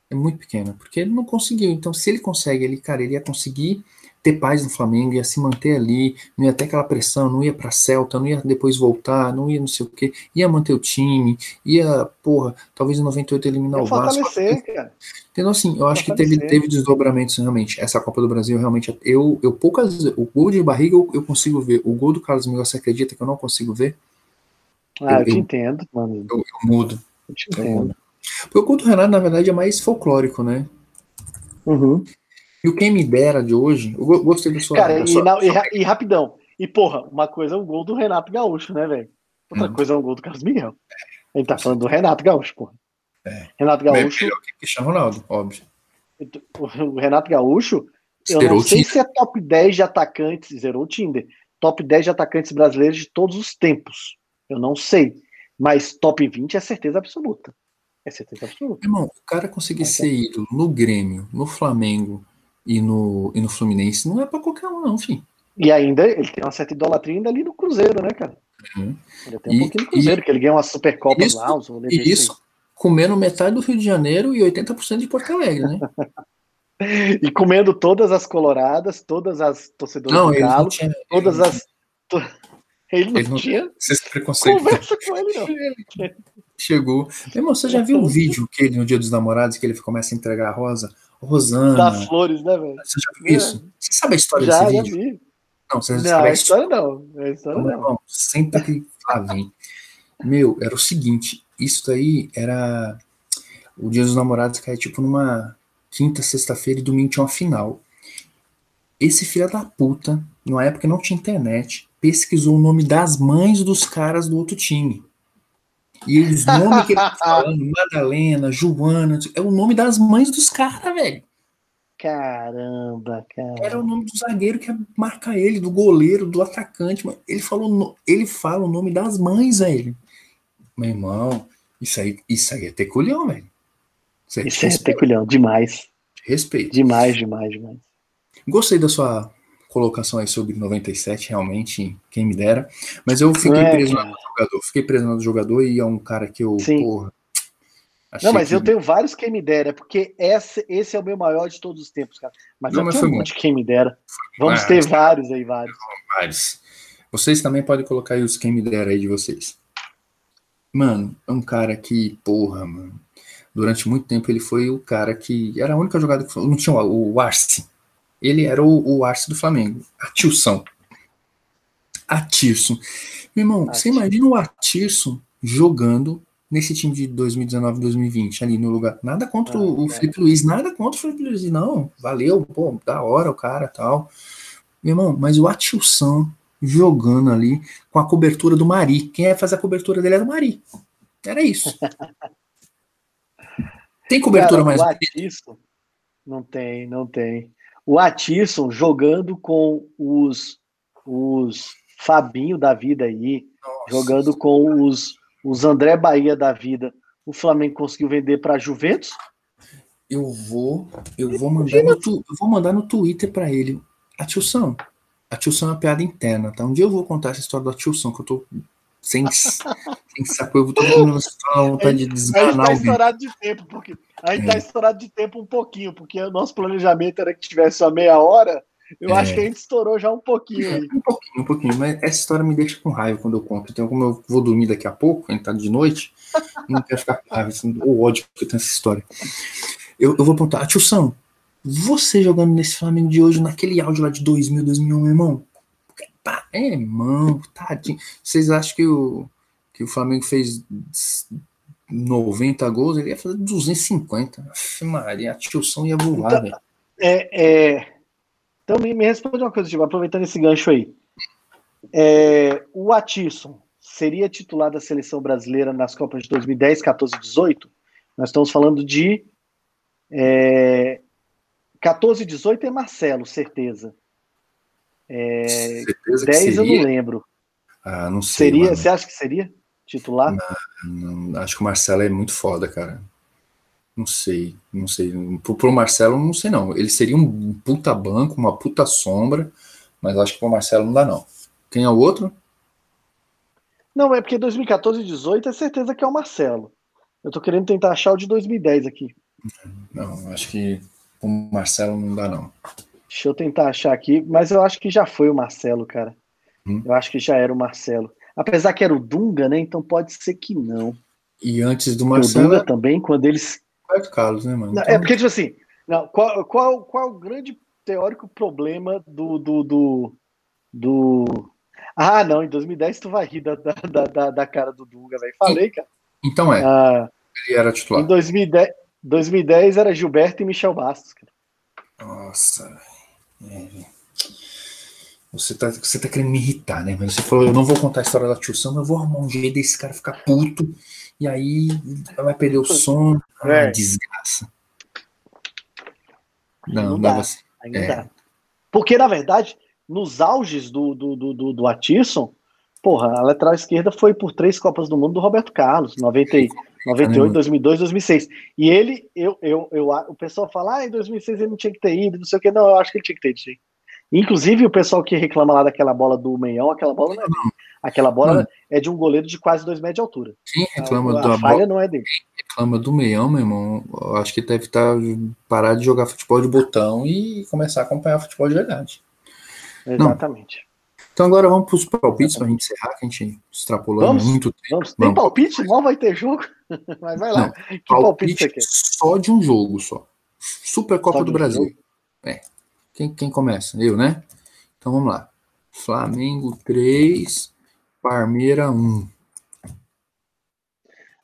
É muito pequena, porque ele não conseguiu. Então, se ele consegue, ele, cara, ele ia conseguir ter paz no Flamengo, ia se manter ali, não ia ter aquela pressão, não ia pra Celta, não ia depois voltar, não ia não sei o que, ia manter o time, ia, porra, talvez em 98 eliminar o Vasco. Cara. Entendeu assim? Eu acho que teve, teve desdobramentos realmente. Essa Copa do Brasil realmente. Eu, eu poucas. O gol de barriga eu, eu consigo ver. O gol do Carlos Miguel, você acredita que eu não consigo ver? Ah, eu, eu te entendo, mano. Eu, eu mudo. Eu te entendo. Porque o culto Renato, na verdade, é mais folclórico, né? Uhum. E o Quem Me Dera de hoje, eu gostei da sua. Cara, da sua, e, na, e, e, rapidão. E, porra, uma coisa é o gol do Renato Gaúcho, né, velho? Outra hum. coisa é o gol do Carlos Miguel. Gente tá falando do Renato Gaúcho, porra. É. Renato Gaúcho. Melhor que Cristiano Ronaldo, óbvio. O Renato Gaúcho, eu zerou não sei se é top 10 de atacantes, zerou o Tinder, top 10 de atacantes brasileiros de todos os tempos. Eu não sei. Mas top 20 é certeza absoluta. É certeza absoluta. Irmão, o cara conseguir Mas, ser é. ídolo no Grêmio, no Flamengo e no, e no Fluminense não é pra qualquer um, não, enfim. E ainda ele tem uma certa idolatria ainda ali no Cruzeiro, né, cara? Uhum. Ele tem um e, pouquinho no Cruzeiro, e, que ele ganha uma Supercopa isso, lá, uns E isso comendo metade do Rio de Janeiro e 80% de Porto Alegre, né? e comendo todas as coloradas, todas as torcedoras não, do Galo, tinha, todas as. Ele não, ele não tinha preconceito. Conversa com ele, não. Chegou. Meu irmão, você já viu um vídeo que ele, no Dia dos Namorados, que ele começa a entregar a rosa? Rosana. Das flores, né, velho? Você já viu isso? É. Você sabe a história já, desse já vídeo? Vi. Não, você não, sabe a história não. A história não. não. Senta que lá vem. Meu, era o seguinte, isso daí era o Dia dos Namorados que é tipo numa quinta, sexta-feira e domingo tinha uma final. Esse filho da puta, numa época não tinha internet, pesquisou o nome das mães dos caras do outro time. E os nomes que ele tá falando, Madalena, Joana, é o nome das mães dos caras, velho. Caramba, cara. Era o nome do zagueiro que marca ele, do goleiro, do atacante. Ele falou, ele fala o nome das mães, velho. Meu irmão, isso aí, isso aí é teculhão, velho. Isso, isso é teculhão, demais. Respeito. Demais, demais, demais. Gostei da sua colocação aí sobre 97, realmente, quem me dera. Mas eu fiquei é, preso no jogador. Fiquei preso no jogador e é um cara que eu, Sim. porra. Não, mas que... eu tenho vários quem me dera, porque esse, esse é o meu maior de todos os tempos, cara. Mas não, eu mas tenho um monte de quem me dera. Vamos ter vários aí, vários. Vários. Vocês também podem colocar aí os quem me dera aí de vocês. Mano, é um cara que, porra, mano. Durante muito tempo ele foi o cara que. Era a única jogada que. Não tinha o Arce ele era o, o Arce do Flamengo, Atilson. Atilson. Meu irmão, você imagina o Atilson jogando nesse time de 2019, 2020, ali no lugar. Nada contra ah, o, é. Felipe Luiz, nada contra o Felipe Luiz, não. Valeu, pô, da hora o cara tal. Meu irmão, mas o Atilson jogando ali com a cobertura do Mari. Quem ia fazer a cobertura dele era o Mari. Era isso. Tem cobertura cara, mais. O Atilson, não tem, não tem o Atisson jogando com os, os Fabinho da vida aí, Nossa. jogando com os, os André Bahia da vida. O Flamengo conseguiu vender para Juventus? Eu vou, eu vou mandar no, tu, eu vou mandar no Twitter para ele. A Tilson, a Tilson é uma piada interna, tá? Um dia eu vou contar essa história da Tilson, que eu tô sem, sem saco, eu tô com vontade de desganar. A gente tá estourado de tempo, porque a gente tá é. tá estourado de tempo um pouquinho, porque o nosso planejamento era que tivesse só meia hora. Eu é. acho que a gente estourou já um pouquinho aí. Um pouquinho, um pouquinho, mas essa história me deixa com raiva quando eu conto. Então, como eu vou dormir daqui a pouco, a gente tá de noite, não quero ficar com raiva, assim, o ódio que tem essa história. Eu, eu vou perguntar, tio São, você jogando nesse Flamengo de hoje, naquele áudio lá de 2000, 2001, meu irmão, é, irmão, tadinho. Vocês acham que o, que o Flamengo fez 90 gols? Ele ia fazer 250. Aff, Maria, a Tilson ia voar, então, velho. É, é, então me, me responde uma coisa, tipo, aproveitando esse gancho aí. É, o Atisson seria titular da seleção brasileira nas Copas de 2010, 14 e 18? Nós estamos falando de é, 14 e 18 é Marcelo, certeza. É, Certeza 10 eu não lembro. Ah, não sei. Seria, mano. você acha que seria titular? Não, acho que o Marcelo é muito foda, cara. Não sei, não sei. Pro, pro Marcelo, não sei não. Ele seria um puta banco, uma puta sombra, mas acho que pro Marcelo não dá não. Quem é o outro? Não, é porque 2014 e 2018 é certeza que é o Marcelo. Eu tô querendo tentar achar o de 2010 aqui. Não, acho que o Marcelo não dá não. Deixa eu tentar achar aqui, mas eu acho que já foi o Marcelo, cara. Hum. Eu acho que já era o Marcelo. Apesar que era o Dunga, né? Então pode ser que não. E antes do Marcelo. O Dunga também, quando eles. Roberto Carlos, né, mano? Não, então... É porque, tipo assim, não, qual, qual, qual o grande teórico problema do, do, do, do. Ah, não, em 2010 tu vai rir da, da, da, da cara do Dunga, velho. Falei, cara. Então é. Ah, ele era titular. Em 2010, 2010 era Gilberto e Michel Bastos, cara. Nossa, é, você tá, você tá querendo me irritar, né? Mas você falou, eu não vou contar a história da tio Sam, eu vou arrumar um jeito desse cara ficar puto, e aí vai perder o som. Ah, é. desgraça. Não, não dá. É. dá. Porque, na verdade, nos auges do, do, do, do, do Atisson, porra, a lateral esquerda foi por três Copas do Mundo do Roberto Carlos, 90, 98, 2002, 2006. E ele, eu, eu, eu, o pessoal fala, ah, em 2006 ele não tinha que ter ido, não sei o que. Não, eu acho que ele tinha que ter ido, sim. Inclusive, o pessoal que reclama lá daquela bola do meião, aquela bola não é dele. Aquela bola é de um goleiro de quase dois metros de altura. Quem reclama a, da a falha bola, não é dele. reclama do meião, meu irmão, eu acho que deve estar tá, parar de jogar futebol de botão e começar a acompanhar futebol de verdade. Exatamente. Não. Então agora vamos para os palpites para a gente encerrar, que a gente extrapolou muito tempo. Vamos. Tem vamos. palpite? Não vai ter jogo? Mas vai lá. Não, que palpite, palpite você quer? Só de um jogo só. Supercopa do Brasil. É. Quem, quem começa? Eu, né? Então vamos lá. Flamengo 3, Parmeira 1.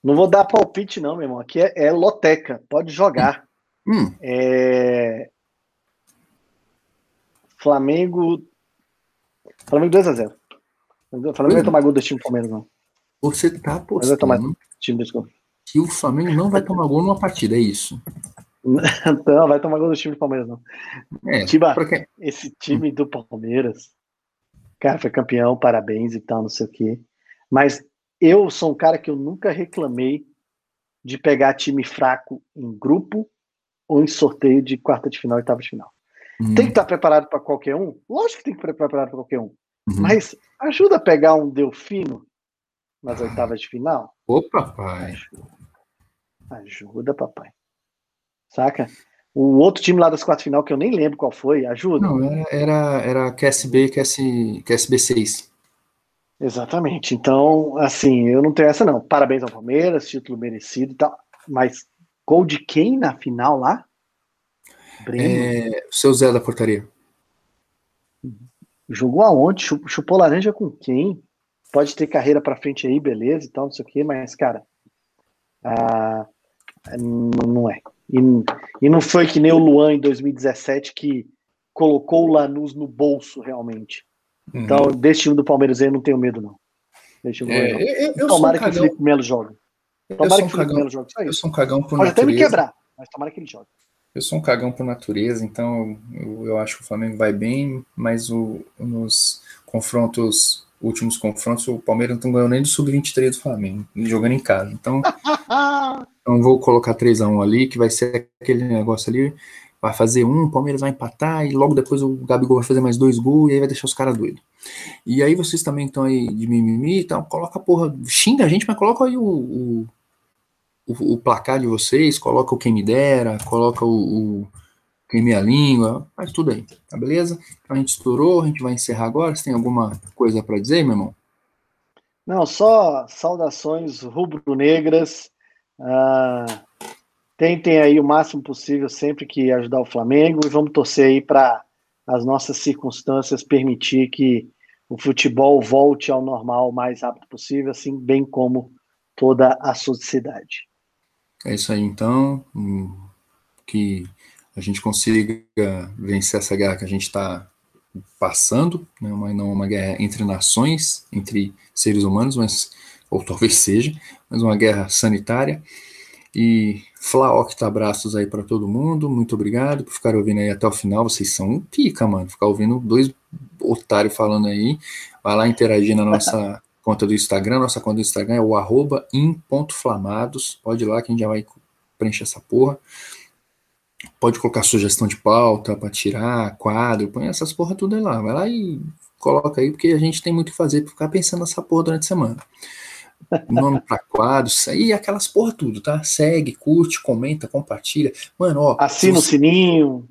Não vou dar palpite, não, meu irmão. Aqui é, é loteca. Pode jogar. Hum. É... Flamengo Flamengo 2x0. O Flamengo vai tomar gol do time do Palmeiras, não. Você tá apostando vai tomar time do que o Flamengo não vai tomar gol numa partida, é isso? não, vai tomar gol do time do Palmeiras, não. É, Tiba, porque... esse time do Palmeiras, cara, foi campeão, parabéns e tal, não sei o quê. Mas eu sou um cara que eu nunca reclamei de pegar time fraco em grupo ou em sorteio de quarta de final e oitava de final. Uhum. Tem que estar preparado para qualquer um? Lógico que tem que estar preparado para qualquer um. Uhum. Mas ajuda a pegar um Delfino nas oitavas de final? Ô, papai. Ajuda. ajuda, papai. Saca? O outro time lá das quartas final, que eu nem lembro qual foi, ajuda? Não, era, era, era QSB, QS, QSB 6. Exatamente. Então, assim, eu não tenho essa não. Parabéns ao Palmeiras, título merecido e tal. Mas gol de quem na final lá? É, o seu Zé da portaria. Jogou aonde? Chupou laranja com quem? Pode ter carreira para frente aí, beleza e tal, não sei o quê, mas, cara, ah, não é. E, e não foi que nem o Luan em 2017 que colocou o Lanús no bolso realmente. Uhum. Então, desse time do Palmeiras aí eu não tenho medo, não. Deixa é, eu, eu, tomara que o Felipe Melo jogue. Tomara que o Felipe Melo jogue. Eu sou um cagão por Pode natureza. até me quebrar, mas tomara que ele jogue. Eu sou um cagão por natureza, então eu, eu acho que o Flamengo vai bem, mas o, nos confrontos, últimos confrontos, o Palmeiras não ganhou nem do sub-23 do Flamengo, jogando em casa. Então, então vou colocar 3x1 ali, que vai ser aquele negócio ali, vai fazer um, o Palmeiras vai empatar, e logo depois o Gabigol vai fazer mais dois gols, e aí vai deixar os caras doidos. E aí vocês também estão aí de mimimi e tal, coloca a porra, xinga a gente, mas coloca aí o, o o, o, placar de vocês, coloca o quem me dera, coloca o, o quem me a língua, faz tudo aí, tá beleza? Então a gente estourou, a gente vai encerrar agora. Você tem alguma coisa para dizer, meu irmão? Não, só saudações rubro-negras. Ah, tentem aí o máximo possível sempre que ajudar o Flamengo e vamos torcer aí para as nossas circunstâncias permitir que o futebol volte ao normal o mais rápido possível, assim bem como toda a sociedade. É isso aí, então. Hum, que a gente consiga vencer essa guerra que a gente está passando, né, uma, não uma guerra entre nações, entre seres humanos, mas ou talvez seja, mas uma guerra sanitária. E Flaocta abraços aí para todo mundo, muito obrigado por ficar ouvindo aí até o final, vocês são um pica, mano, ficar ouvindo dois otários falando aí, vai lá interagir na nossa conta do Instagram. Nossa conta do Instagram é o arroba in.flamados. Pode ir lá que a gente já vai preencher essa porra. Pode colocar sugestão de pauta para tirar, quadro, põe essas porra tudo aí lá. Vai lá e coloca aí, porque a gente tem muito o que fazer para ficar pensando nessa porra durante a semana. Nome para quadros, aí aquelas porra tudo, tá? Segue, curte, comenta, compartilha. Mano, ó. Assina o sininho,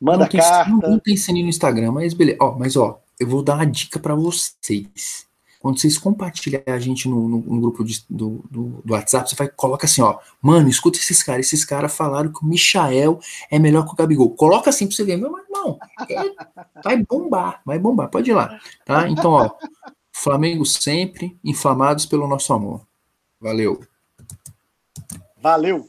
manda não tem, carta. Não, não, tem sininho no Instagram, mas beleza. Ó, mas ó, eu vou dar uma dica para vocês. Quando vocês compartilharem a gente no, no, no grupo de, do, do, do, WhatsApp, você vai coloca assim, ó, mano, escuta esses caras, esses caras falaram que o Michael é melhor que o Gabigol. Coloca assim pra você ver, meu irmão, é, vai bombar, vai bombar, pode ir lá, tá? Então, ó, Flamengo sempre, inflamados pelo nosso amor. Valeu. Valeu.